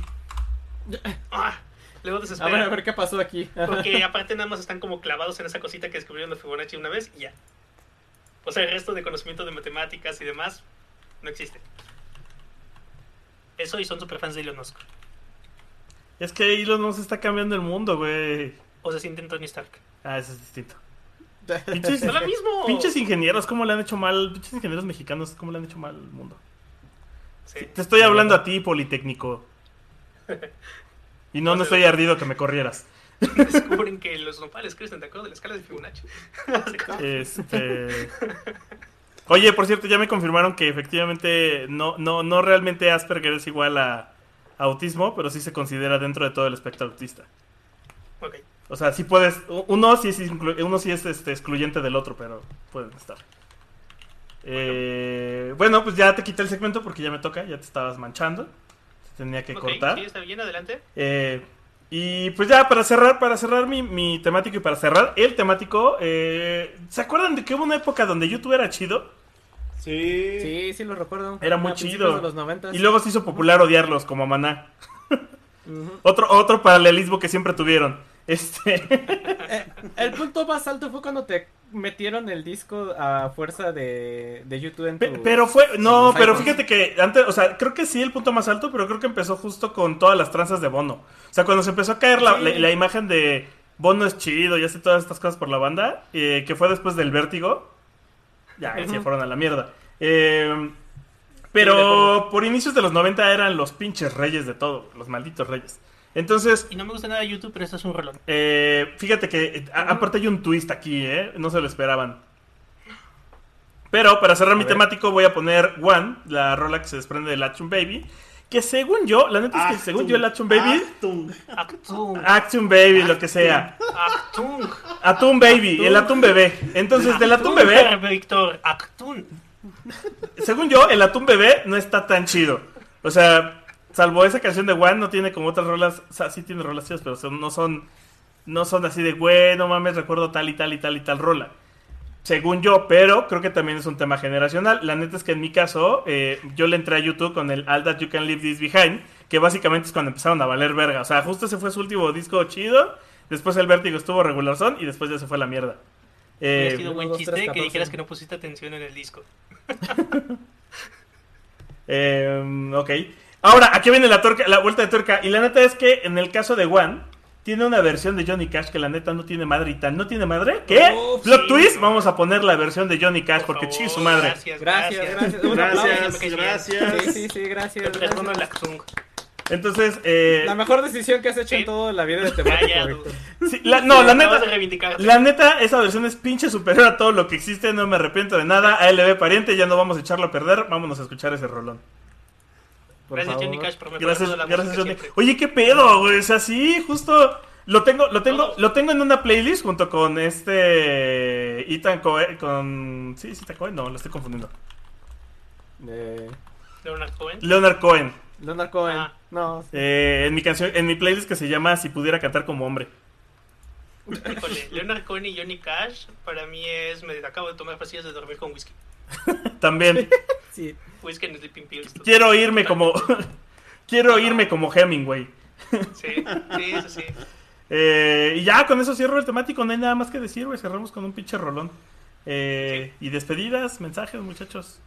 Ah, luego A desespera. ver, a ver qué pasó aquí. Porque [LAUGHS] aparte nada más están como clavados en esa cosita que descubrieron de Fibonacci una vez y ya. O sea, el resto de conocimiento de matemáticas y demás no existe. Eso y son super fans de Elon Musk. Es que Elon Musk está cambiando el mundo, güey. O se sienten Tony Stark. Ah, eso es distinto. Pinches, ¡Es lo mismo! pinches ingenieros, ¿cómo le han hecho mal? Pinches ingenieros mexicanos, ¿cómo le han hecho mal al mundo? Sí. Te estoy hablando a ti, Politécnico. [LAUGHS] Y no, no estoy ardido que me corrieras. [LAUGHS] Descubren que los nopales crecen de acuerdo a la escala de Fibonacci. [LAUGHS] Este. Oye, por cierto, ya me confirmaron que efectivamente no, no, no realmente Asperger es igual a autismo, pero sí se considera dentro de todo el espectro autista. O sea, sí puedes. Uno sí es, inclu- uno sí es este, excluyente del otro, pero pueden estar. Eh, bueno, pues ya te quité el segmento porque ya me toca, ya te estabas manchando. Tenía que cortar. sí, está bien, adelante. Eh, y pues ya para cerrar, para cerrar mi, mi temático y para cerrar el temático, eh, ¿se acuerdan de que hubo una época donde YouTube era chido? Sí. Sí, sí lo recuerdo. Era muy chido. de los 90. Y luego se hizo popular odiarlos como a Maná. [LAUGHS] Otro, otro paralelismo que siempre tuvieron. Este. Eh, el punto más alto fue cuando te metieron el disco a fuerza de, de YouTube en tu... Pero fue, no, pero fíjate que antes, o sea, creo que sí el punto más alto, pero creo que empezó justo con todas las tranzas de Bono. O sea, cuando se empezó a caer la, Sí. la- la imagen de Bono es chido y hace todas estas cosas por la banda, eh, que fue después del vértigo, ya, ahí se fueron a la mierda. Eh, de pero por inicios de los 90 eran los pinches reyes de todo, los malditos reyes. Entonces, Y no me gusta nada YouTube, pero esto es un rolón. eh, fíjate que eh, a- aparte hay un twist aquí, ¿eh? No se lo esperaban. Pero para cerrar mi ver. temático voy a poner One, la rola que se desprende del Action Baby. Que según yo, la neta es que según yo el Action Baby, Actum. Actung. Action Baby, lo que sea. Actung. Atún Baby, el Atún Bebé. Entonces, del Atún Bebé, Víctor, Actung. según yo, el Atún Bebé no está tan chido. O sea, salvo esa canción de One, no tiene como otras rolas. O sea, sí tiene rolas chidas, pero son- no son. No son así de, güey, no mames, recuerdo tal y tal y tal y tal rola. Según yo, pero creo que también es un tema generacional. La neta es que en mi caso, eh, yo le entré a YouTube con el All That You Can Leave This Behind, que básicamente es cuando empezaron a valer verga. O sea, justo ese fue su último disco chido. Después el Vértigo estuvo regular son y después ya se fue a la mierda. Eh, Hubiera sido buen chiste tres, que dijeras que no pusiste atención en el disco. [LAUGHS] Eh, ok. Ahora, aquí viene la, tuerca- la vuelta de tuerca. Y la neta es que en el caso de One, tiene una versión de Johnny Cash que la neta no tiene madre y tal. ¿No tiene madre? ¿Qué? Uf, Plot sí. twist, vamos a poner la versión de Johnny Cash Por porque chis su madre. Gracias, Gracias, gracias. Gracias, gracias. Sí, sí, sí, gracias. Entonces, eh, La mejor decisión que has hecho en toda la vida de Víctor. sí, la- no, la neta, la neta, esa versión es pinche superior a todo lo que existe. No me arrepiento de nada. ALB pariente, ya no vamos a echarlo a perder. Vámonos a escuchar ese rolón. Por Gracias, favor. Johnny Cash, por Gracias, la gracias Johnny. siempre. Oye, qué pedo, güey. O sea, sí, justo lo tengo, lo tengo, Todos. lo tengo en una playlist junto con este Ethan Cohen, con sí, sí, Ethan Cohen, no, lo estoy confundiendo. Eh, Leonard Cohen. Leonard Cohen, Leonard Cohen. Ah. No, eh, en mi canción, en mi playlist que se llama Si pudiera cantar como hombre. Híjole, Leonard Cohen y Johnny Cash, para mí es. Me acabo de tomar pastillas de dormir con whisky. [LAUGHS] También [LAUGHS] sí. Whisky en Sleeping Pills. quiero irme como, [LAUGHS] quiero irme como Hemingway. Sí, sí, sí, sí. Eh, y ya con eso cierro el temático, no hay nada más que decir, güey. Cerramos con un pinche rolón. Eh, Y despedidas, mensajes, muchachos.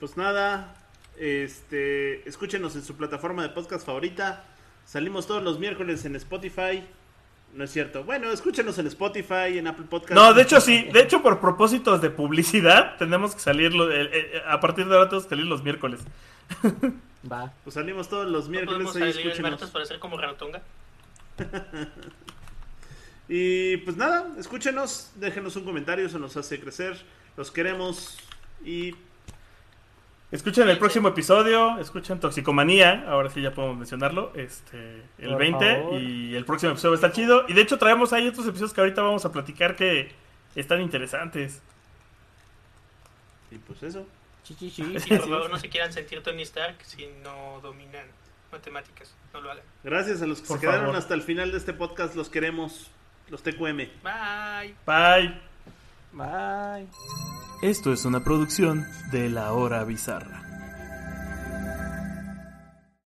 Pues nada, este, escúchenos en su plataforma de podcast favorita. Salimos todos los miércoles en Spotify. No es cierto. Bueno, escúchenos en Spotify, en Apple Podcast. No, de hecho sí. De hecho, por propósitos de publicidad, tenemos que salir lo- eh, eh, a partir de ahora tenemos que salir los miércoles. Va. Pues salimos todos los ¿No miércoles podemos ahí, escúchenos. martes para ser como Rarotonga? [LAUGHS] Y pues nada, escúchenos, déjenos un comentario, eso nos hace crecer. Los queremos y Escuchen el próximo episodio, escuchen Toxicomanía, ahora sí ya podemos mencionarlo, este, el Por 20 favor. y el próximo episodio está chido. Y de hecho traemos ahí otros episodios que ahorita vamos a platicar que están interesantes. y pues eso. Chi, chi, chi. Y por favor no se quieran sentir Tony Stark si no dominan matemáticas. No lo hagan. Gracias a los que Por se quedaron favor. hasta el final de este podcast, los queremos. Los TQM. Bye. Bye. Bye. Esto es una producción de La Hora Bizarra.